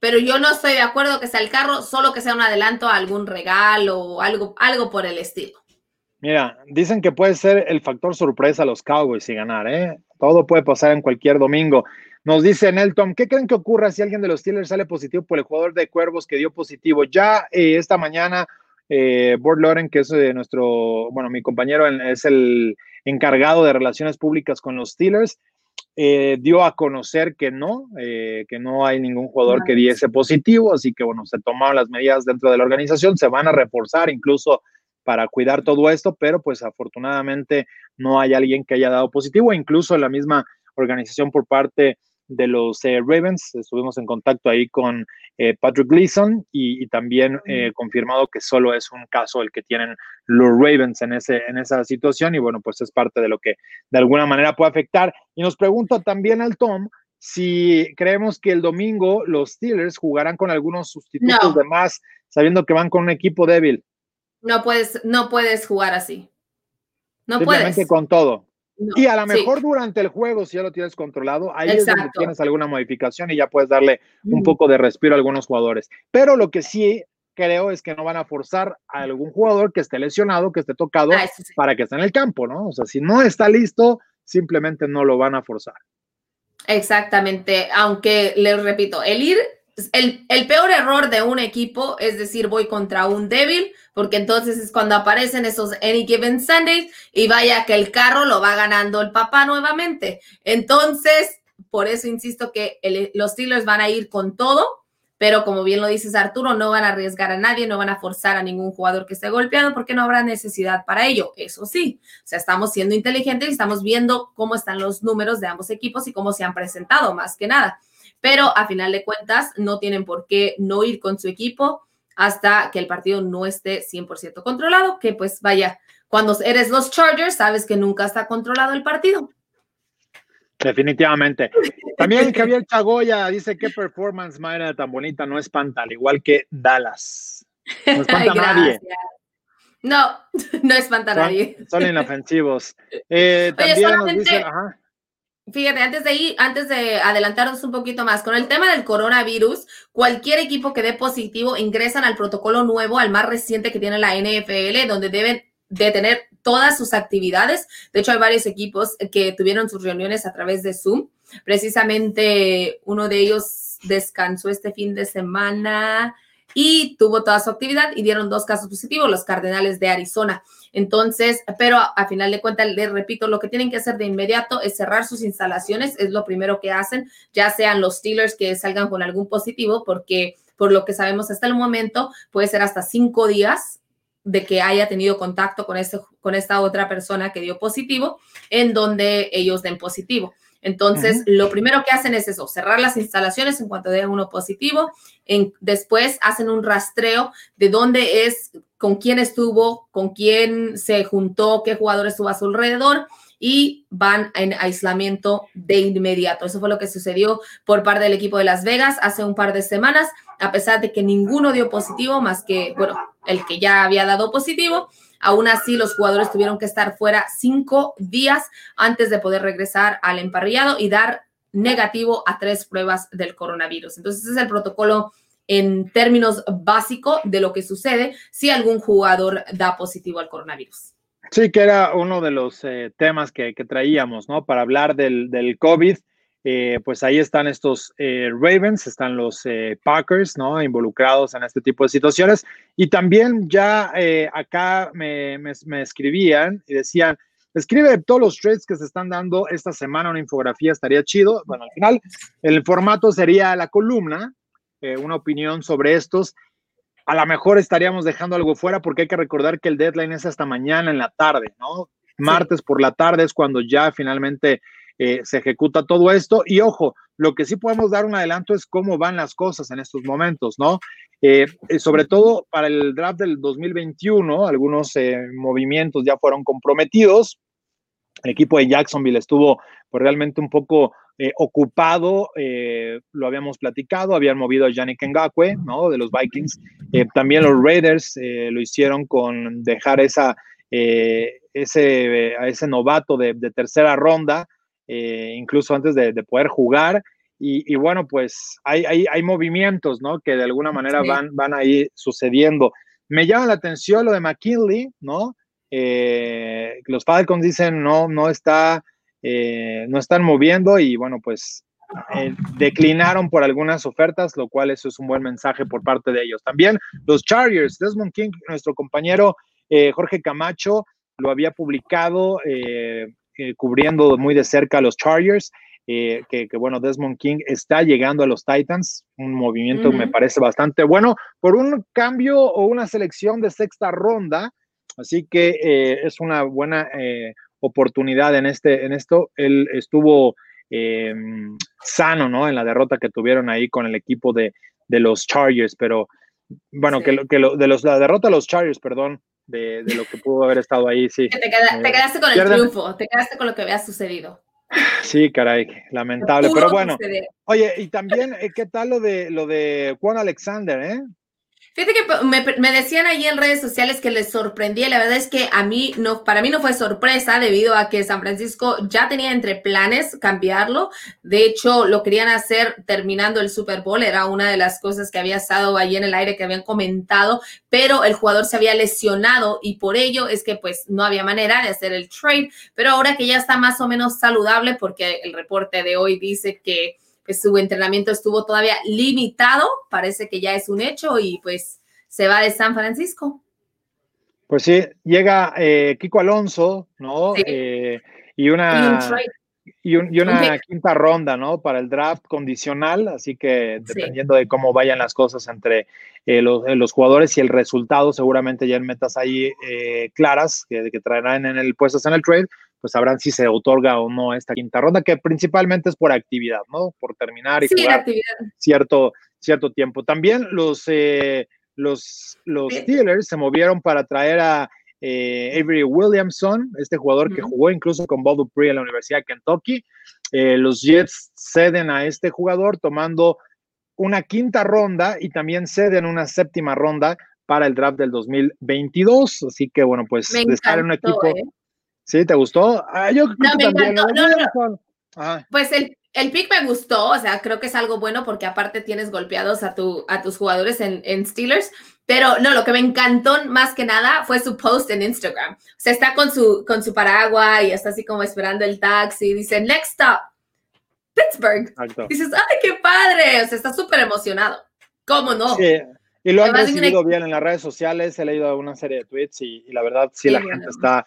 Pero yo no estoy de acuerdo que sea el carro, solo que sea un adelanto a algún regalo o algo, algo por el estilo. Mira, dicen que puede ser el factor sorpresa a los Cowboys y ganar, ¿eh? Todo puede pasar en cualquier domingo. Nos dice Nelton, ¿qué creen que ocurra si alguien de los Steelers sale positivo por el jugador de Cuervos que dio positivo? Ya eh, esta mañana, eh, Bord Loren, que es eh, nuestro, bueno, mi compañero es el encargado de relaciones públicas con los Steelers, eh, dio a conocer que no, que no hay ningún jugador que diese positivo, así que bueno, se tomaron las medidas dentro de la organización, se van a reforzar incluso para cuidar todo esto, pero pues afortunadamente no hay alguien que haya dado positivo, incluso la misma organización por parte de los eh, Ravens. Estuvimos en contacto ahí con eh, Patrick Gleason y, también eh, confirmado que solo es un caso el que tienen los Ravens en, ese, en esa situación y bueno, pues es parte de lo que de alguna manera puede afectar. Y nos pregunta también al Tom si creemos que el domingo los Steelers jugarán con algunos sustitutos de más, sabiendo que van con un equipo débil. No puedes, no puedes jugar así. No Simplemente con todo y a lo mejor durante el juego, si ya lo tienes controlado, ahí es donde tienes alguna modificación y ya puedes darle un poco de respiro a algunos jugadores. Pero lo que sí creo es que no van a forzar a algún jugador que esté lesionado, que esté tocado, ah, para que esté en el campo, ¿no? O sea, si no está listo, simplemente no lo van a forzar. Exactamente, aunque les repito, el ir el, peor error de un equipo es decir, voy contra un débil, porque entonces es cuando aparecen esos Any Given Sundays y vaya que el carro lo va ganando el papá nuevamente. Entonces, por eso insisto que los Steelers van a ir con todo, pero como bien lo dices Arturo, no van a arriesgar a nadie, no van a forzar a ningún jugador que esté golpeado porque no habrá necesidad para ello. Eso sí, o sea, estamos siendo inteligentes y estamos viendo cómo están los números de ambos equipos y cómo se han presentado, más que nada pero a final de cuentas no tienen por qué no ir con su equipo hasta que el partido no esté 100% controlado, que pues vaya, cuando eres los Chargers sabes que nunca está controlado el partido. Definitivamente. También Javier Chagoya dice que performance madre tan bonita no espanta, al igual que Dallas. No espanta a nadie. No, no espanta a nadie. Son inofensivos. Eh, también nos dice, ajá. Fíjate, antes de ir, antes de adelantarnos un poquito más, con el tema del coronavirus, cualquier equipo que dé positivo ingresan al protocolo nuevo, al más reciente que tiene la NFL, donde deben detener todas sus actividades. De hecho, hay varios equipos que tuvieron sus reuniones a través de Zoom. Precisamente uno de ellos descansó este fin de semana y tuvo toda su actividad y dieron dos casos positivos, los Cardenales de Arizona. Entonces, pero a, final de cuentas, les repito, lo que tienen que hacer de inmediato es cerrar sus instalaciones, es lo primero que hacen, ya sean los Steelers que salgan con algún positivo, porque por lo que sabemos hasta el momento, puede ser hasta cinco días de que haya tenido contacto con, este, con esta otra persona que dio positivo, en donde ellos den positivo. Entonces, lo primero que hacen es eso, cerrar las instalaciones en cuanto den uno positivo. En, después hacen un rastreo de dónde es, con quién estuvo, con quién se juntó, qué jugador estuvo a su alrededor y van en aislamiento de inmediato. Eso fue lo que sucedió por parte del equipo de Las Vegas hace un par de semanas, a pesar de que ninguno dio positivo, más que, bueno, el que ya había dado positivo. Aún así, los jugadores tuvieron que estar fuera cinco días antes de poder regresar al emparrillado y dar negativo a tres pruebas del coronavirus. Entonces, ese es el protocolo en términos básicos de lo que sucede si algún jugador da positivo al coronavirus. Sí, que era uno de los eh, temas que, traíamos, ¿no? Para hablar del, del COVID. Eh, pues ahí están estos eh, Ravens, están los Packers, ¿no? Involucrados en este tipo de situaciones. Y también ya acá me, me, escribían y decían, escribe todos los trades que se están dando esta semana, una infografía estaría chido. Bueno, al final el formato sería la columna, una opinión sobre estos a lo mejor estaríamos dejando algo fuera porque hay que recordar que el deadline es hasta mañana en la tarde, ¿no? Martes por la tarde es cuando ya finalmente eh, se ejecuta todo esto. Y ojo, lo que sí podemos dar un adelanto es cómo van las cosas en estos momentos, ¿no? Eh, eh, sobre todo para el draft del 2021, algunos movimientos ya fueron comprometidos. El equipo de Jacksonville estuvo pues, realmente un poco eh, ocupado, eh, lo habíamos platicado, habían movido a Yannick Ngakwe, ¿no? De los Vikings. Eh, también los Raiders lo hicieron con dejar esa, ese, a ese novato de, tercera ronda, incluso antes de, poder jugar. Y, bueno, pues hay, hay, hay, movimientos, ¿no? Que de alguna manera van, van ahí sucediendo. Me llama la atención lo de McKinley, ¿no? los Falcons dicen, no, no está eh, no están moviendo y bueno, pues eh, declinaron por algunas ofertas, lo cual eso es un buen mensaje por parte de ellos. También los Chargers, Desmond King, nuestro compañero eh, Jorge Camacho, lo había publicado cubriendo muy de cerca a los Chargers. que, bueno, Desmond King está llegando a los Titans, un movimiento me parece bastante bueno, por un cambio o una selección de sexta ronda, así que es una buena oportunidad en, este, en esto. Él estuvo em, sano, ¿no? En la derrota que tuvieron ahí con el equipo de, los Chargers, pero bueno, que, que de los, la derrota de los Chargers, perdón, de, lo que pudo haber estado ahí, sí. Te, eh, quedaste con el triunfo, te quedaste con lo que había sucedido. Sí, caray, lamentable, pero bueno. Oye, y también, eh, ¿qué tal lo de lo de Juan Alexander, eh? Fíjate que me, decían ahí en redes sociales que les sorprendía. La verdad es que a mí no, para mí no fue sorpresa debido a que San Francisco ya tenía entre planes cambiarlo. De hecho, lo querían hacer terminando el Super Bowl. Era una de las cosas que había estado ahí en el aire que habían comentado, pero el jugador se había lesionado y por ello es que pues no había manera de hacer el trade. Pero ahora que ya está más o menos saludable, porque el reporte de hoy dice que pues su entrenamiento estuvo todavía limitado, parece que ya es un hecho y pues se va de San Francisco. Pues sí, llega eh, Kiko Alonso, ¿no? Eh, y una, y, una quinta ronda, ¿no? Para el draft condicional, así que dependiendo de cómo vayan las cosas entre eh, los, jugadores y el resultado, seguramente ya en metas ahí claras que, que traerán en el puestos en el trade, pues sabrán si se otorga o no esta quinta ronda, que principalmente es por actividad, ¿no? Por terminar y jugar cierto, cierto tiempo. También los, eh, los, los Steelers se movieron para traer a eh, Avery Williamson, este jugador que jugó incluso con Bob Dupree en la Universidad de Kentucky. Eh, los Jets ceden a este jugador tomando una quinta ronda y también ceden una séptima ronda para el draft del 2022. Así que bueno, pues de estar en un equipo... ¿Sí? ¿Te gustó? Ah, yo no, me encantó. Ah. Pues el, el pick me gustó, o sea, creo que es algo bueno porque aparte tienes golpeados a, tu, a tus jugadores en, en, Steelers, pero no, lo que me encantó más que nada fue su post en Instagram. O sea, está con su, con su paraguas y está así como esperando el taxi dice, next stop, Pittsburgh. Dices, ¡ay, qué padre! O sea, está súper emocionado. ¿Cómo no? Sí. Y lo han recibido bien en las redes sociales, he leído una serie de tweets y, la verdad sí, la gente está,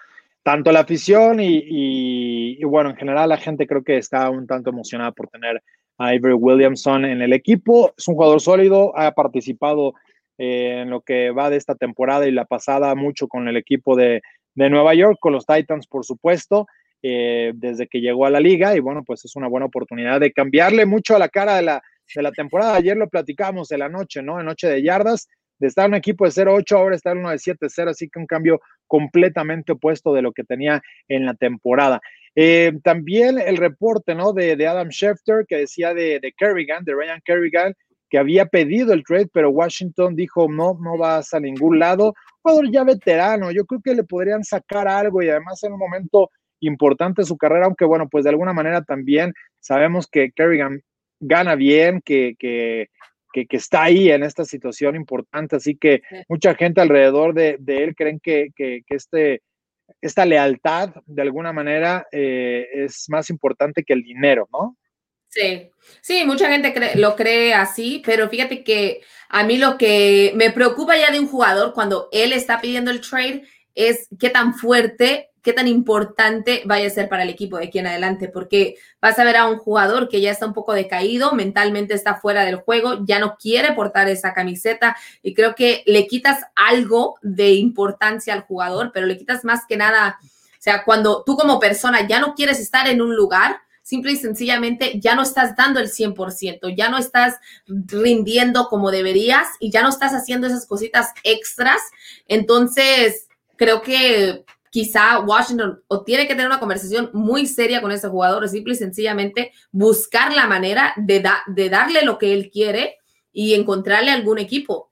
tanto la afición y, bueno, en general la gente creo que está un tanto emocionada por tener a Avery Williamson en el equipo. Es un jugador sólido, ha participado eh, en lo que va de esta temporada y la pasada mucho con el equipo de, de Nueva York, con los Titans por supuesto. Eh, desde que llegó a la liga y bueno, pues es una buena oportunidad de cambiarle mucho a la cara de la, de la temporada. Ayer lo platicamos de la noche, ¿no? En noche de yardas, de estar en un equipo de 0-8, ahora está en uno de 7-0, así que un cambio completamente opuesto de lo que tenía en la temporada. Eh, también el reporte, ¿no? De, de Adam Schefter que decía de, de Kerrigan, de Ryan Kerrigan, que había pedido el trade, pero Washington dijo, no, no vas a ningún lado. Jugador ya veterano, yo creo que le podrían sacar algo y además en un momento importante su carrera, aunque bueno, pues de alguna manera también sabemos que Kerrigan gana bien, que, que, que, está ahí en esta situación importante, así que mucha gente alrededor de, de él creen que, que, este, esta lealtad de alguna manera eh, es más importante que el dinero, ¿no? Sí, sí, mucha gente lo cree así, pero fíjate que a mí lo que me preocupa ya de un jugador cuando él está pidiendo el trade es qué tan fuerte qué tan importante vaya a ser para el equipo de aquí en adelante, porque vas a ver a un jugador que ya está un poco decaído, mentalmente está fuera del juego, ya no quiere portar esa camiseta y creo que le quitas algo de importancia al jugador, pero le quitas más que nada, o sea, cuando tú como persona ya no quieres estar en un lugar, simple y sencillamente ya no estás dando el 100%, ya no estás rindiendo como deberías y ya no estás haciendo esas cositas extras. Entonces, creo que quizá Washington o tiene que tener una conversación muy seria con ese jugador o simple y sencillamente buscar la manera de, de darle lo que él quiere y encontrarle algún equipo.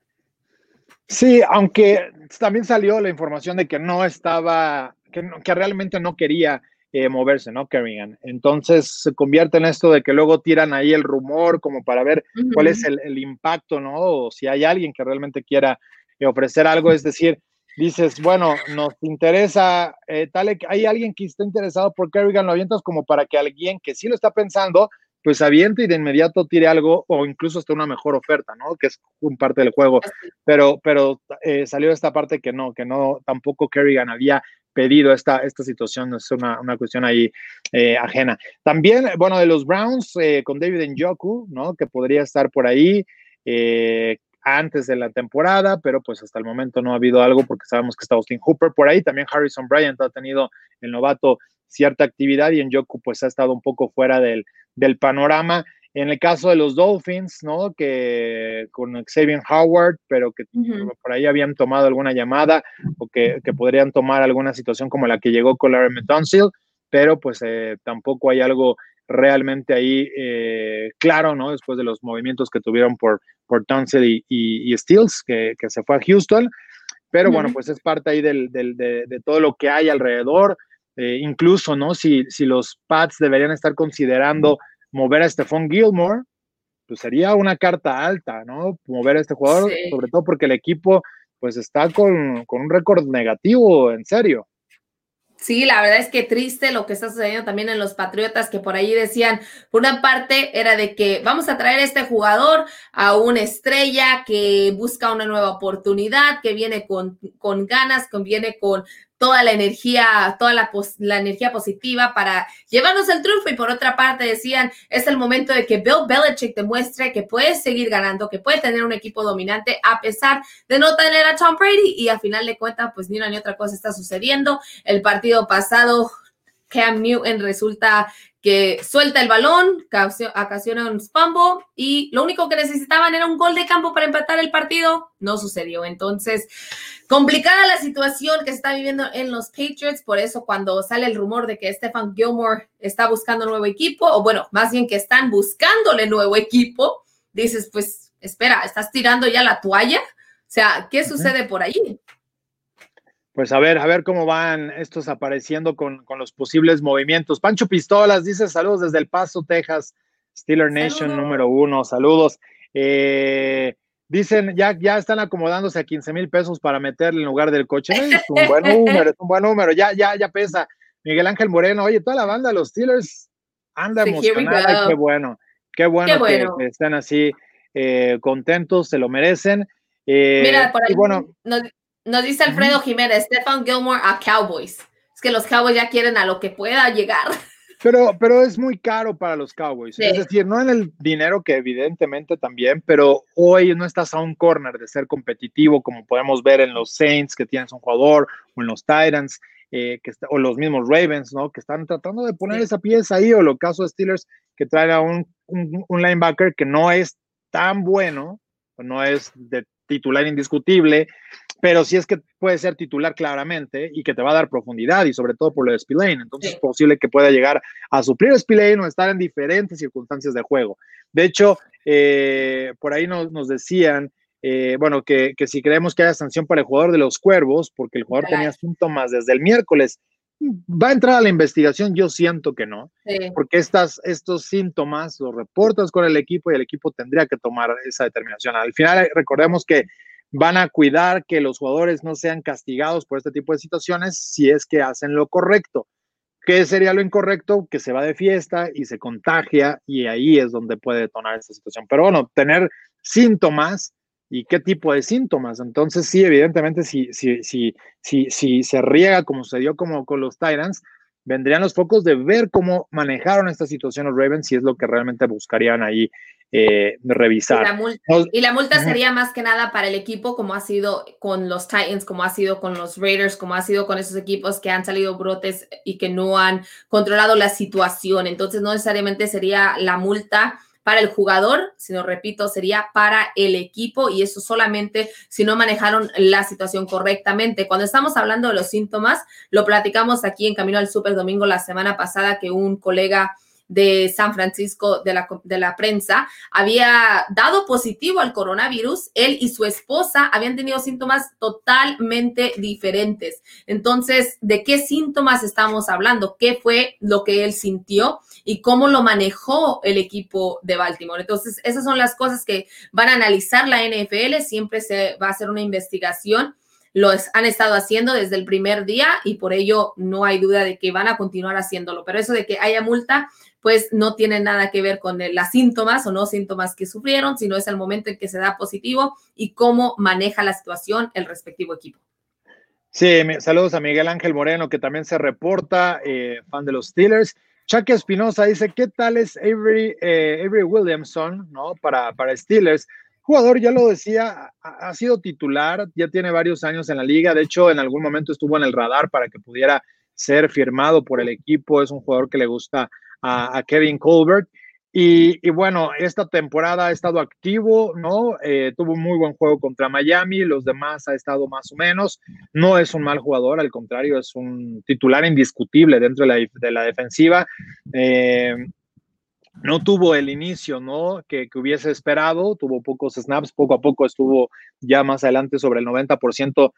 Sí, aunque también salió la información de que no estaba, que, que realmente no quería eh, moverse, ¿no? Kerrigan. Entonces se convierte en esto de que luego tiran ahí el rumor como para ver cuál es el, el, impacto, ¿no? O si hay alguien que realmente quiera eh, ofrecer algo, es decir, dices, bueno, nos interesa, eh, tal, hay alguien que está interesado por Kerrigan, lo avientas como para que alguien que sí lo está pensando, pues aviente y de inmediato tire algo o incluso hasta una mejor oferta, ¿no? Que es un parte del juego. Pero, pero eh, salió esta parte que no, que no, tampoco Kerrigan había pedido esta, esta situación, es una, una cuestión ahí eh, ajena. También, bueno, de los Browns eh, con David Njoku, ¿no? Que podría estar por ahí. Eh, antes de la temporada, pero pues hasta el momento no ha habido algo porque sabemos que está Austin Hooper por ahí, también Harrison Bryant ha tenido el novato cierta actividad y en Yoku pues ha estado un poco fuera del, del panorama. En el caso de los Dolphins, ¿no? Que con Xavier Howard, pero que por ahí habían tomado alguna llamada o que, que, podrían tomar alguna situación como la que llegó con Larry Metonsil, pero pues eh, tampoco hay algo realmente ahí eh, claro, ¿no? Después de los movimientos que tuvieron por, por Tunsil y, y, Steels, que, que, se fue a Houston. Pero bueno, pues es parte ahí del, del, de, de, todo lo que hay alrededor. Eh, incluso, ¿no? Si, si los Pats deberían estar considerando mover a Stephon Gilmore, pues sería una carta alta, ¿no? Mover a este jugador, sí. sobre todo porque el equipo pues está con, con un récord negativo, en serio. Sí, la verdad es que triste lo que está sucediendo también en los Patriotas, que por ahí decían, por una parte era de que vamos a traer a este jugador a una estrella que busca una nueva oportunidad, que viene con, con ganas, que viene con toda la energía, toda la, la, energía positiva para llevarnos el triunfo. Y por otra parte decían, es el momento de que Bill Belichick demuestre que puede seguir ganando, que puede tener un equipo dominante a pesar de no tener a Tom Brady. Y al final de cuentas, pues ni una ni otra cosa está sucediendo. El partido pasado, Cam Newton resulta que suelta el balón, ocasiona un spambo y lo único que necesitaban era un gol de campo para empatar el partido. No sucedió. Entonces, complicada la situación que se está viviendo en los Patriots. Por eso, cuando sale el rumor de que Stefan Gilmore está buscando nuevo equipo, o bueno, más bien que están buscándole nuevo equipo, dices, pues, espera, ¿estás tirando ya la toalla? O sea, ¿qué sucede por ahí? Pues a ver, a ver cómo van estos apareciendo con, con, los posibles movimientos. Pancho Pistolas dice saludos desde El Paso, Texas, Steeler Nation saludos. número uno, saludos. Eh, dicen, ya, ya están acomodándose a 15 mil pesos para meterle en lugar del coche. Es un buen número, es un buen número, ya, ya, ya pesa. Miguel Ángel Moreno, oye, toda la banda, los Steelers, anda emocionada, qué bueno, qué bueno, Que, estén así eh, contentos, se lo merecen. Eh, Mira, por ahí bueno, nos, dice Alfredo Jiménez, Stefan Gilmore a Cowboys. Es que los Cowboys ya quieren a lo que pueda llegar. Pero, pero es muy caro para los Cowboys. Es decir, no en el dinero que evidentemente también, pero hoy no estás a un corner de ser competitivo como podemos ver en los Saints que tienes un jugador o en los Titans. Eh, que o los mismos Ravens, ¿no? Que están tratando de poner esa pieza ahí, o lo caso de Steelers, que trae a un, un, linebacker que no es tan bueno, no es de titular indiscutible, pero sí es que puede ser titular claramente y que te va a dar profundidad y sobre todo por lo de Spillane. Entonces es posible que pueda llegar a suplir a Spillane o estar en diferentes circunstancias de juego. De hecho, eh, por ahí nos, nos decían, eh, bueno, que, que, si creemos que haya sanción para el jugador de los cuervos, porque el jugador tenía síntomas desde el miércoles, va a entrar a la investigación, yo siento que no, porque estas, estos síntomas los reportas con el equipo y el equipo tendría que tomar esa determinación. Al final, recordemos que van a cuidar que los jugadores no sean castigados por este tipo de situaciones si es que hacen lo correcto. ¿Qué sería lo incorrecto? Que se va de fiesta y se contagia y ahí es donde puede detonar esta situación. Pero bueno, tener síntomas y qué tipo de síntomas. Entonces, sí, evidentemente, si, si, si, si, se riega como se dio como con los Titans, vendrían los focos de ver cómo manejaron esta situación los Ravens, si es lo que realmente buscarían ahí eh, revisar. Y la, multa, sería más que nada para el equipo, como ha sido con los Titans, como ha sido con los Raiders, como ha sido con esos equipos que han salido brotes y que no han controlado la situación. Entonces, no necesariamente sería la multa para el jugador, sino repito, sería para el equipo y eso solamente si no manejaron la situación correctamente. Cuando estamos hablando de los síntomas, lo platicamos aquí en Camino al Super Domingo la semana pasada que un colega de San Francisco de la, de la prensa había dado positivo al coronavirus, él y su esposa habían tenido síntomas totalmente diferentes. Entonces, ¿de qué síntomas estamos hablando? ¿Qué fue lo que él sintió y cómo lo manejó el equipo de Baltimore? Entonces, esas son las cosas que van a analizar la NFL, siempre se va a hacer una investigación lo han estado haciendo desde el primer día y por ello no hay duda de que van a continuar haciéndolo. Pero eso de que haya multa, pues no tiene nada que ver con las síntomas o no síntomas que sufrieron, sino es el momento en que se da positivo y cómo maneja la situación el respectivo equipo. Sí, saludos a Miguel Ángel Moreno, que también se reporta, eh, fan de los Steelers. Chucky Espinosa dice, ¿qué tal es Avery, eh, Williamson ¿no? para, para Steelers? Jugador, ya lo decía, ha, sido titular, ya tiene varios años en la liga, de hecho en algún momento estuvo en el radar para que pudiera ser firmado por el equipo, es un jugador que le gusta a, Kevin Colbert. Y, bueno, esta temporada ha estado activo, ¿no? Eh, tuvo un muy buen juego contra Miami, los demás ha estado más o menos. No es un mal jugador, al contrario, es un titular indiscutible dentro de la, defensiva. Eh, no tuvo el inicio, ¿no? Que, que, hubiese esperado, tuvo pocos snaps, poco a poco estuvo ya más adelante sobre el 90%,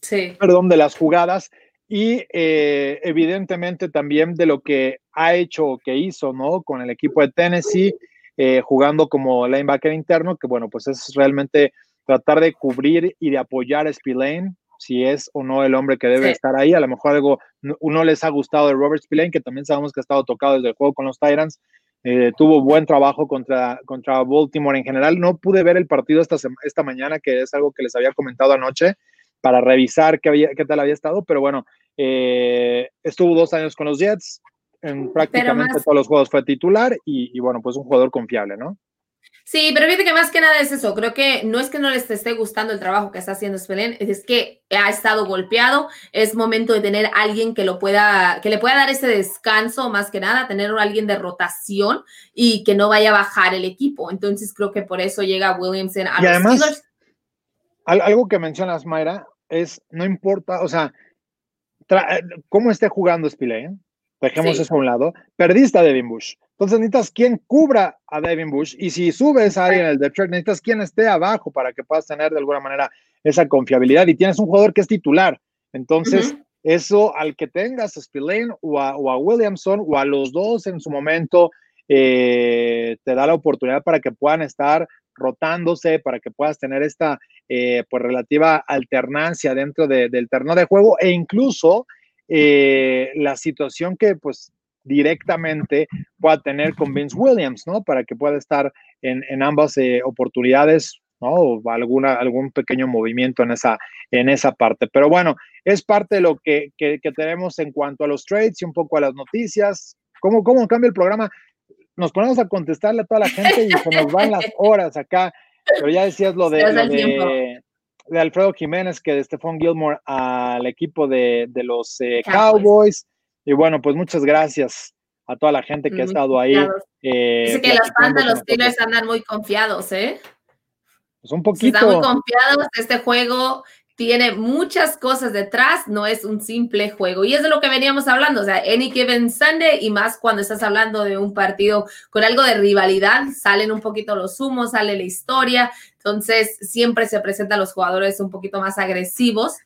sí. perdón, de las jugadas y eh, evidentemente también de lo que ha hecho o que hizo, ¿no? Con el equipo de Tennessee, eh, jugando como linebacker interno, que bueno, pues es realmente tratar de cubrir y de apoyar a Spillane, si es o no el hombre que debe estar ahí. A lo mejor algo no, les ha gustado de Robert Spillane, que también sabemos que ha estado tocado desde el juego con los Tyrants. Eh, tuvo buen trabajo contra, contra Baltimore en general. No pude ver el partido esta, esta mañana, que es algo que les había comentado anoche para revisar qué, había, qué tal había estado, pero bueno, eh, estuvo dos años con los Jets, en prácticamente todos los juegos fue titular y, bueno, pues un jugador confiable, ¿no? Sí, pero fíjate que más que nada es eso. Creo que no es que no les esté gustando el trabajo que está haciendo Spelen, es que ha estado golpeado. Es momento de tener alguien que lo pueda, que le pueda dar ese descanso, más que nada, tener a alguien de rotación y que no vaya a bajar el equipo. Entonces creo que por eso llega Williamson a y además, Algo que mencionas, Mayra, es no importa, o sea, eh, cómo esté jugando Spillane, dejemos eso a un lado, perdiste a Devin Bush. Entonces necesitas quien cubra a Devin Bush y si subes a alguien en el depth chart, necesitas quien esté abajo para que puedas tener de alguna manera esa confiabilidad y tienes un jugador que es titular. Entonces, eso al que tengas a Spillane o a, Williamson o a los dos en su momento, eh, te da la oportunidad para que puedan estar rotándose, para que puedas tener esta eh, pues relativa alternancia dentro del terreno de juego e incluso eh, la situación que pues directamente pueda tener con Vince Williams, ¿no? Para que pueda estar en, ambas eh, oportunidades, ¿no? O alguna, algún pequeño movimiento en esa, en esa parte. Pero bueno, es parte de lo que, tenemos en cuanto a los trades y un poco a las noticias. ¿Cómo, cómo cambia el programa? Nos ponemos a contestarle a toda la gente y se nos van las horas acá. Pero ya decías lo de, de, Alfredo Jiménez, que de Stephon Gilmore al equipo de, los eh, Cowboys. Y bueno, pues muchas gracias a toda la gente que ha estado ahí. Eh, Dice que los fans de los Steelers andan muy confiados, ¿eh? Pues un poquito. Están muy confiados. Este juego tiene muchas cosas detrás, no es un simple juego. Y es de lo que veníamos hablando, o sea, any given Sunday y más cuando estás hablando de un partido con algo de rivalidad, salen un poquito los humos, sale la historia, entonces siempre se presentan los jugadores un poquito más agresivos.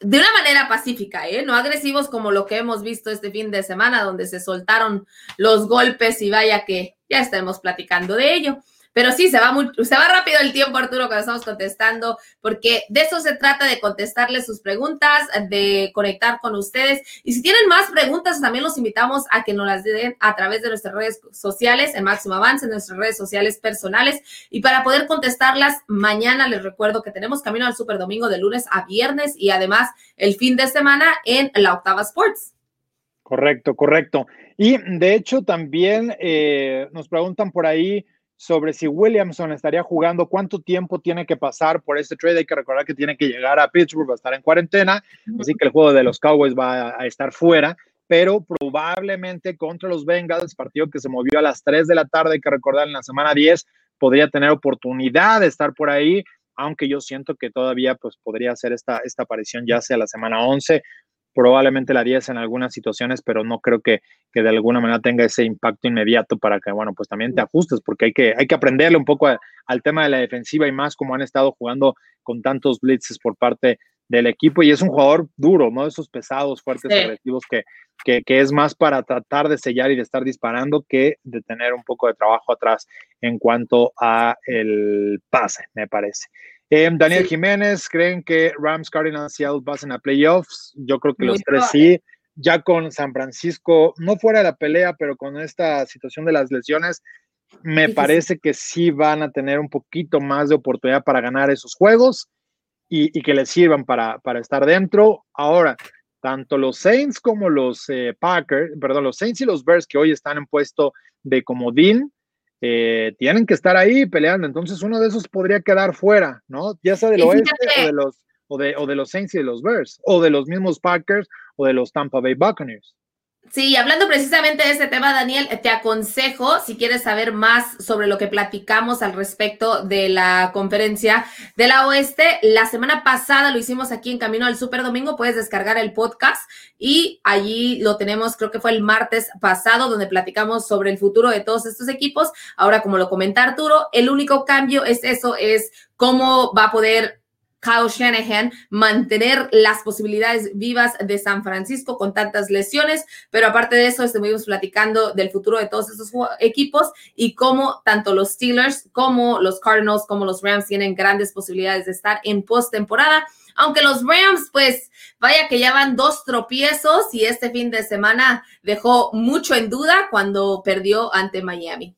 De una manera pacífica, ¿eh? No agresivos como lo que hemos visto este fin de semana, donde se soltaron los golpes y vaya que ya estamos platicando de ello. Pero sí, se va, muy, se va rápido el tiempo, Arturo, cuando estamos contestando, porque de eso se trata, de contestarles sus preguntas, de conectar con ustedes. Y si tienen más preguntas, también los invitamos a que nos las den a través de nuestras redes sociales, en Máximo Avance, en nuestras redes sociales personales. Y para poder contestarlas, mañana les recuerdo que tenemos camino al Super Domingo de lunes a viernes y además el fin de semana en la Octava Sports. Correcto, correcto. Y de hecho también eh, nos preguntan por ahí sobre si Williamson estaría jugando, cuánto tiempo tiene que pasar por este trade. Hay que recordar que tiene que llegar a Pittsburgh, va a estar en cuarentena, así que el juego de los Cowboys va a estar fuera, pero probablemente contra los Bengals, partido que se movió a las 3 de la tarde, hay que recordar en la semana 10, podría tener oportunidad de estar por ahí, aunque yo siento que todavía pues podría hacer esta, esta aparición ya sea la semana 11 probablemente la 10 en algunas situaciones, pero no creo que, que, de alguna manera tenga ese impacto inmediato para que, bueno, pues también te ajustes, porque hay que, hay que aprenderle un poco al tema de la defensiva y más como han estado jugando con tantos blitzes por parte del equipo y es un jugador duro, ¿no? Esos pesados, fuertes, agresivos que, que, que, es más para tratar de sellar y de estar disparando que de tener un poco de trabajo atrás en cuanto a el pase, me parece. Em, Daniel Jiménez, ¿creen que Rams, Cardinals, Seattle pasen a playoffs? Yo creo que los tres sí. Ya con San Francisco, no fuera de la pelea, pero con esta situación de las lesiones, me parece que sí van a tener un poquito más de oportunidad para ganar esos juegos y, que les sirvan para, para, estar dentro. Ahora, tanto los Saints como los eh, Packers, perdón, los Saints y los Bears que hoy están en puesto de comodín, eh, tienen que estar ahí peleando. Entonces uno de esos podría quedar fuera, ¿no? Ya sea del oeste o de los o de, o de los Saints y de los Bears, o de los mismos Packers o de los Tampa Bay Buccaneers. Sí, hablando precisamente de este tema, Daniel, te aconsejo, si quieres saber más sobre lo que platicamos al respecto de la conferencia de la Oeste, la semana pasada lo hicimos aquí en Camino al Super Domingo, puedes descargar el podcast y allí lo tenemos, creo que fue el martes pasado, donde platicamos sobre el futuro de todos estos equipos. Ahora, como lo comenta Arturo, el único cambio es eso, es cómo va a poder Kyle Shanahan mantener las posibilidades vivas de San Francisco con tantas lesiones, pero aparte de eso estuvimos platicando del futuro de todos esos equipos y cómo tanto los Steelers como los Cardinals como los Rams tienen grandes posibilidades de estar en postemporada. Aunque los Rams, pues, vaya que ya van dos tropiezos y este fin de semana dejó mucho en duda cuando perdió ante Miami.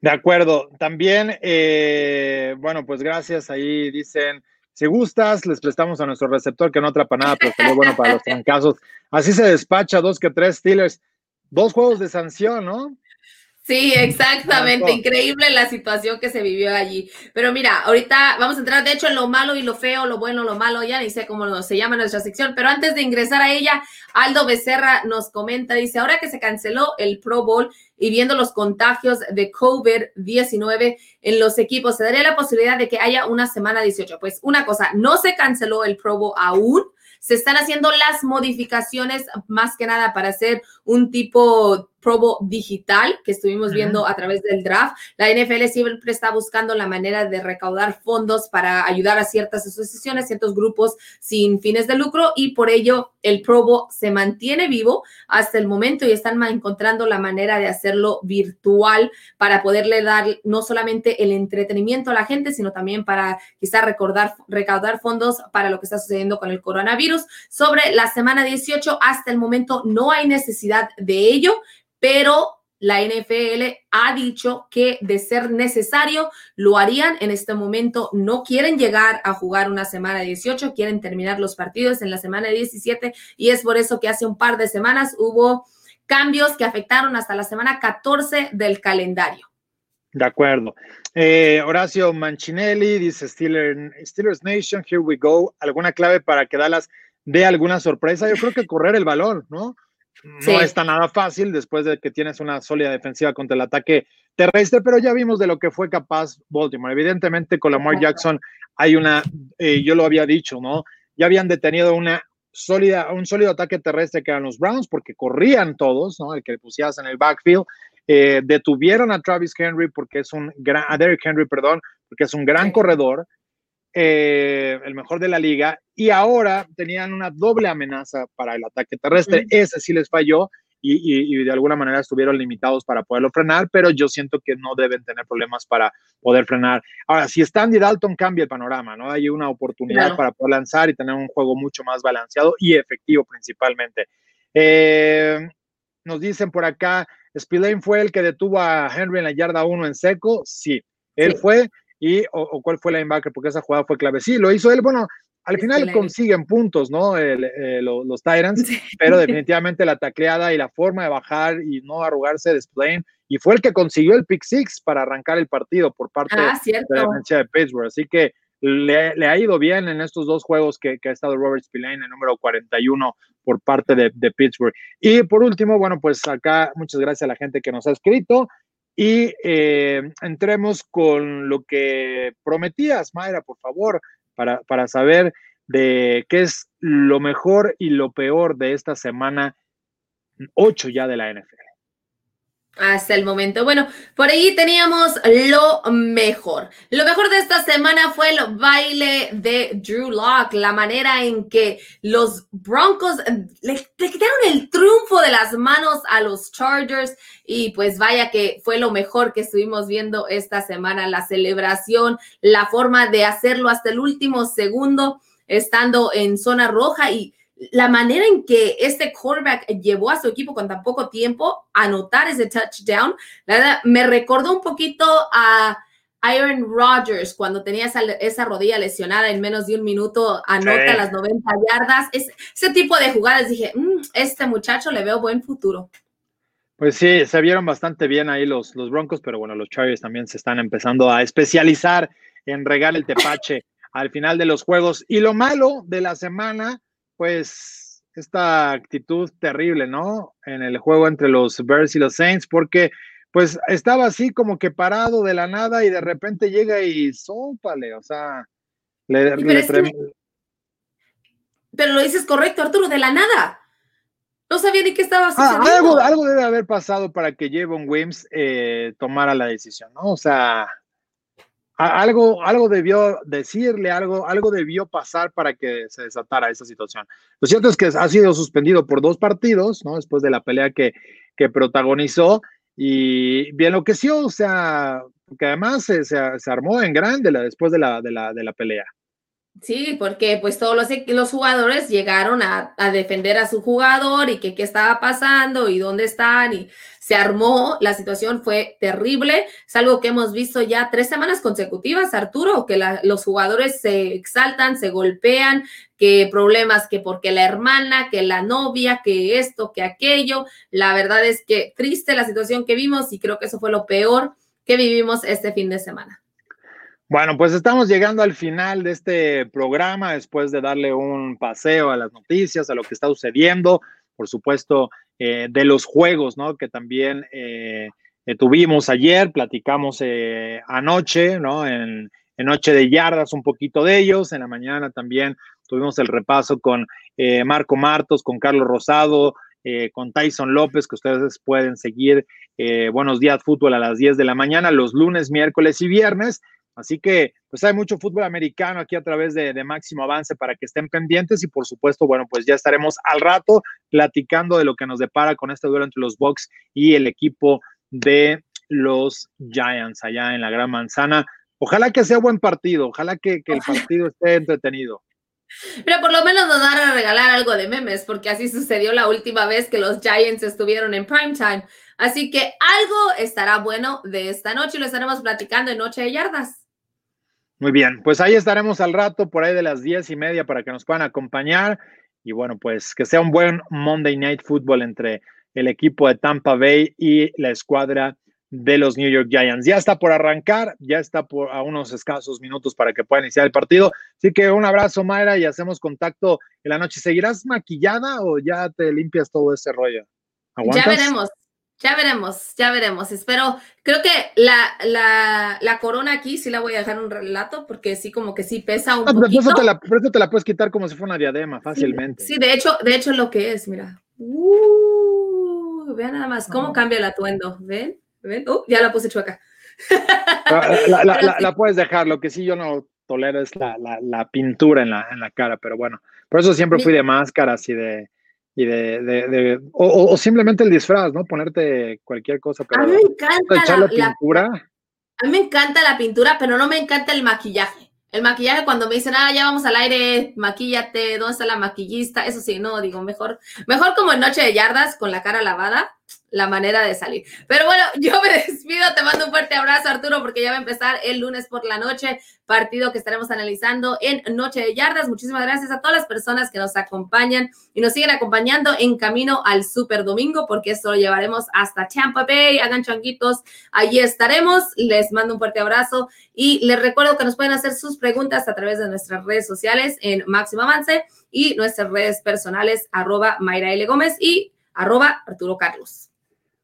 De acuerdo. También, eh, bueno, pues gracias. Ahí dicen si gustas, les prestamos a nuestro receptor que no atrapa nada, pero sería bueno para los trancazos. Así se despacha dos que tres Steelers. Dos juegos de sanción, ¿no? Sí, exactamente. Increíble la situación que se vivió allí. Pero mira, ahorita vamos a entrar, de hecho, en lo malo y lo feo, lo bueno, lo malo, ya ni sé cómo se llama nuestra sección. Pero antes de ingresar a ella, Aldo Becerra nos comenta, dice, ahora que se canceló el Pro Bowl y viendo los contagios de COVID-19 en los equipos, ¿se daría la posibilidad de que haya una semana 18? Pues una cosa, no se canceló el Pro Bowl aún se están haciendo las modificaciones más que nada para hacer un tipo probo digital que estuvimos viendo a través del draft. La NFL siempre está buscando la manera de recaudar fondos para ayudar a ciertas asociaciones, ciertos grupos sin fines de lucro y por ello el probo se mantiene vivo hasta el momento y están encontrando la manera de hacerlo virtual para poderle dar no solamente el entretenimiento a la gente, sino también para quizá recordar, recaudar fondos para lo que está sucediendo con el coronavirus coronavirus. Sobre la semana 18, hasta el momento no hay necesidad de ello, pero la NFL ha dicho que de ser necesario lo harían. En este momento no quieren llegar a jugar una semana 18, quieren terminar los partidos en la semana 17 y es por eso que hace un par de semanas hubo cambios que afectaron hasta la semana 14 del calendario. De acuerdo. Eh, Horacio Manchinelli dice Steelers, Nation, here we go. ¿Alguna clave para que Dallas dé alguna sorpresa? Yo creo que correr el balón, ¿no? No está nada fácil después de que tienes una sólida defensiva contra el ataque terrestre, pero ya vimos de lo que fue capaz Baltimore. Evidentemente, con Lamar Jackson hay una, eh, yo lo había dicho, ¿no? Ya habían detenido una sólida, un sólido ataque terrestre que eran los Browns, porque corrían todos, ¿no? El que pusieras en el backfield. Eh, detuvieron a Travis Henry porque es un gran, a Derrick Henry, perdón, porque es un gran corredor, eh, el mejor de la liga, y ahora tenían una doble amenaza para el ataque terrestre. Ese sí les falló y, de alguna manera estuvieron limitados para poderlo frenar, pero yo siento que no deben tener problemas para poder frenar. Ahora, si Stanley Dalton cambia el panorama, ¿no? Hay una oportunidad para poder lanzar y tener un juego mucho más balanceado y efectivo principalmente. Eh, nos dicen por acá, Spillane fue el que detuvo a Henry en la yarda 1 en seco. Sí, él fue. ¿Y o, cuál fue la linebacker? Porque esa jugada fue clave. Sí, lo hizo él. Bueno, al final consiguen puntos, ¿no? Eh, los, Tyrants, pero definitivamente la tacleada y la forma de bajar y no arrugarse de Spillane. Y fue el que consiguió el pick six para arrancar el partido por parte ah, de la defensa de Pittsburgh. Así que le, ha ido bien en estos dos juegos que, ha estado Robert Spillane, el número 41 por parte de, Pittsburgh. Y por último, bueno, pues acá muchas gracias a la gente que nos ha escrito. Y eh, entremos con lo que prometías, Mayra, por favor, para, para saber de qué es lo mejor y lo peor de esta semana 8 ya de la NFL hasta el momento. Bueno, por ahí teníamos lo mejor. Lo mejor de esta semana fue el baile de Drew Locke, la manera en que los Broncos eh, le, quitaron el triunfo de las manos a los Chargers y pues vaya que fue lo mejor que estuvimos viendo esta semana, la celebración, la forma de hacerlo hasta el último segundo estando en zona roja y la manera en que este quarterback llevó a su equipo con tan poco tiempo a anotar ese touchdown, la verdad, me recordó un poquito a Aaron Rodgers cuando tenía esa, rodilla lesionada en menos de un minuto, anota las 90 yardas. ese tipo de jugadas dije, mm, este muchacho le veo buen futuro. Pues sí, se vieron bastante bien ahí los, los Broncos, pero bueno, los Chargers también se están empezando a especializar en regar el tepache al final de los juegos. Y lo malo de la semana pues esta actitud terrible, ¿no? En el juego entre los Bears y los Saints, porque pues estaba así como que parado de la nada y de repente llega y sópale, o sea, le, pero, lo dices correcto, Arturo, de la nada. No sabía ni qué estaba ah, sucediendo. algo, debe haber pasado para que Javon Wims eh, tomara la decisión, ¿no? O sea, algo, algo debió decirle, algo, algo debió pasar para que se desatara esa situación. Lo cierto es que ha sido suspendido por dos partidos, ¿no? Después de la pelea que, que protagonizó y bien enloqueció, o sea, que además se, se, armó en grande la, después de la, de la, de la pelea. Sí, porque pues todos los, los jugadores llegaron a, a, defender a su jugador y que qué estaba pasando y dónde están y se armó, la situación fue terrible, es algo que hemos visto ya tres semanas consecutivas, Arturo, que los jugadores se exaltan, se golpean, que problemas que porque la hermana, que la novia, que esto, que aquello, la verdad es que triste la situación que vimos y creo que eso fue lo peor que vivimos este fin de semana. Bueno, pues estamos llegando al final de este programa después de darle un paseo a las noticias, a lo que está sucediendo por supuesto, eh, de los juegos, ¿no? Que también eh, eh, tuvimos ayer, platicamos anoche, ¿no? En, Noche de Yardas, un poquito de ellos. En la mañana también tuvimos el repaso con Marco Martos, con Carlos Rosado, con Tyson López, que ustedes pueden seguir. Buenos días, fútbol a las 10 de la mañana, los lunes, miércoles y viernes. Así que, pues hay mucho fútbol americano aquí a través de, Máximo Avance para que estén pendientes y por supuesto, bueno, pues ya estaremos al rato platicando de lo que nos depara con este duelo entre los Bucks y el equipo de los Giants allá en la Gran Manzana. Ojalá que sea buen partido, ojalá que, el partido esté entretenido. Pero por lo menos nos van a regalar algo de memes, porque así sucedió la última vez que los Giants estuvieron en primetime. Así que algo estará bueno de esta noche y lo estaremos platicando en Noche de Yardas. Muy bien, pues ahí estaremos al rato, por ahí de las diez y media, para que nos puedan acompañar. Y bueno, pues que sea un buen Monday Night Football entre el equipo de Tampa Bay y la escuadra de los New York Giants. Ya está por arrancar, ya está por a unos escasos minutos para que pueda iniciar el partido. Así que un abrazo, Mayra, y hacemos contacto en la noche. ¿Seguirás maquillada o ya te limpias todo ese rollo? Ya veremos, ya veremos, ya veremos. Espero, creo que la, la, la, corona aquí sí la voy a dejar un relato porque sí como que sí pesa un poquito. Por eso, te la, te la puedes quitar como si fuera una diadema fácilmente. Sí, de hecho, de hecho lo que es, mira. Uh, vean nada más cómo cambia el atuendo, ¿ven? Uh, ya la puse chueca. La, puedes dejar, lo que sí yo no tolero es la, pintura en la, en la cara, pero bueno, por eso siempre fui de máscaras y de, y de, o, simplemente el disfraz, ¿no? Ponerte cualquier cosa. Pero a mí me encanta la, pintura. a mí me encanta la pintura, pero no me encanta el maquillaje. El maquillaje cuando me dicen, ah, ya vamos al aire, maquíllate, ¿dónde está la maquillista? Eso sí, no, digo, mejor, mejor como en Noche de Yardas con la cara lavada la manera de salir. Pero bueno, yo me despido, te mando un fuerte abrazo Arturo porque ya va a empezar el lunes por la noche, partido que estaremos analizando en Noche de Yardas. Muchísimas gracias a todas las personas que nos acompañan y nos siguen acompañando en camino al Super Domingo porque esto lo llevaremos hasta Tampa Bay, hagan changuitos, allí estaremos. Les mando un fuerte abrazo y les recuerdo que nos pueden hacer sus preguntas a través de nuestras redes sociales en Máximo Avance y nuestras redes personales arroba Mayra L. Gómez y arroba Arturo Carlos.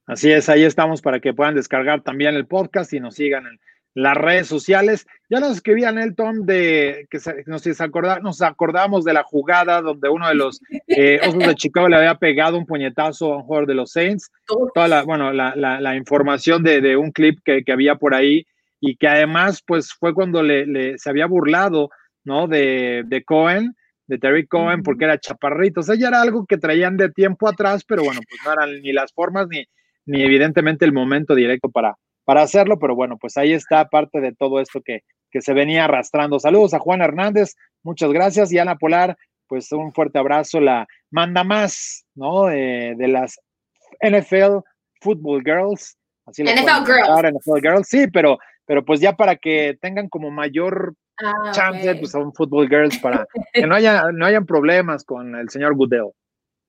Así es, ahí estamos para que puedan descargar también el podcast y nos sigan en las redes sociales. Ya nos escribían el Tom de que nos, acordamos, nos acordamos de la jugada donde uno de los eh, Osos de Chicago le había pegado un puñetazo a un jugador de los Saints. Toda la, bueno, la, información de, un clip que, había por ahí y que además pues fue cuando le, se había burlado, ¿no? De, de Cohen de Terry Cohen porque era chaparrito. O sea, ya era algo que traían de tiempo atrás, pero bueno, pues no eran ni las formas ni, ni evidentemente el momento directo para, para hacerlo, pero bueno, pues ahí está parte de todo esto que, que se venía arrastrando. Saludos a Juan Hernández, muchas gracias. Y Ana Polar, pues un fuerte abrazo, la manda más, ¿no? de las NFL Football Girls. Así NFL Girls. NFL Girls, sí, pero, pero pues ya para que tengan como mayor ah, chance, pues son Football Girls para que no haya, no hayan problemas con el señor Goodell.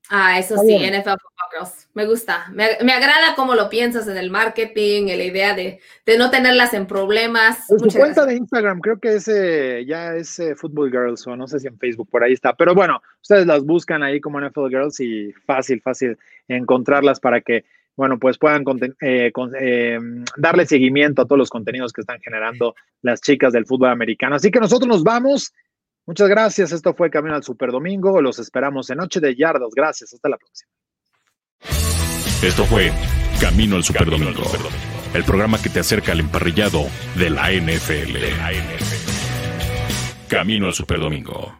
Ah, eso sí, NFL Football Girls. Me gusta. Me, me, agrada cómo lo piensas en el marketing, en la idea de, de no tenerlas en problemas. En su cuenta de Instagram, creo que ese ya es Football Girls, o no sé si en Facebook, por ahí está. Pero bueno, ustedes las buscan ahí como NFL Girls y fácil, fácil encontrarlas para que, bueno, pues puedan eh, eh, darle seguimiento a todos los contenidos que están generando las chicas del fútbol americano. Así que nosotros nos vamos. Muchas gracias. Esto fue Camino al Super Domingo. Los esperamos en Noche de Yardas. Gracias. Hasta la próxima. Esto fue Camino al Super Domingo, el programa que te acerca al emparrillado de la NFL. Camino al Super Domingo.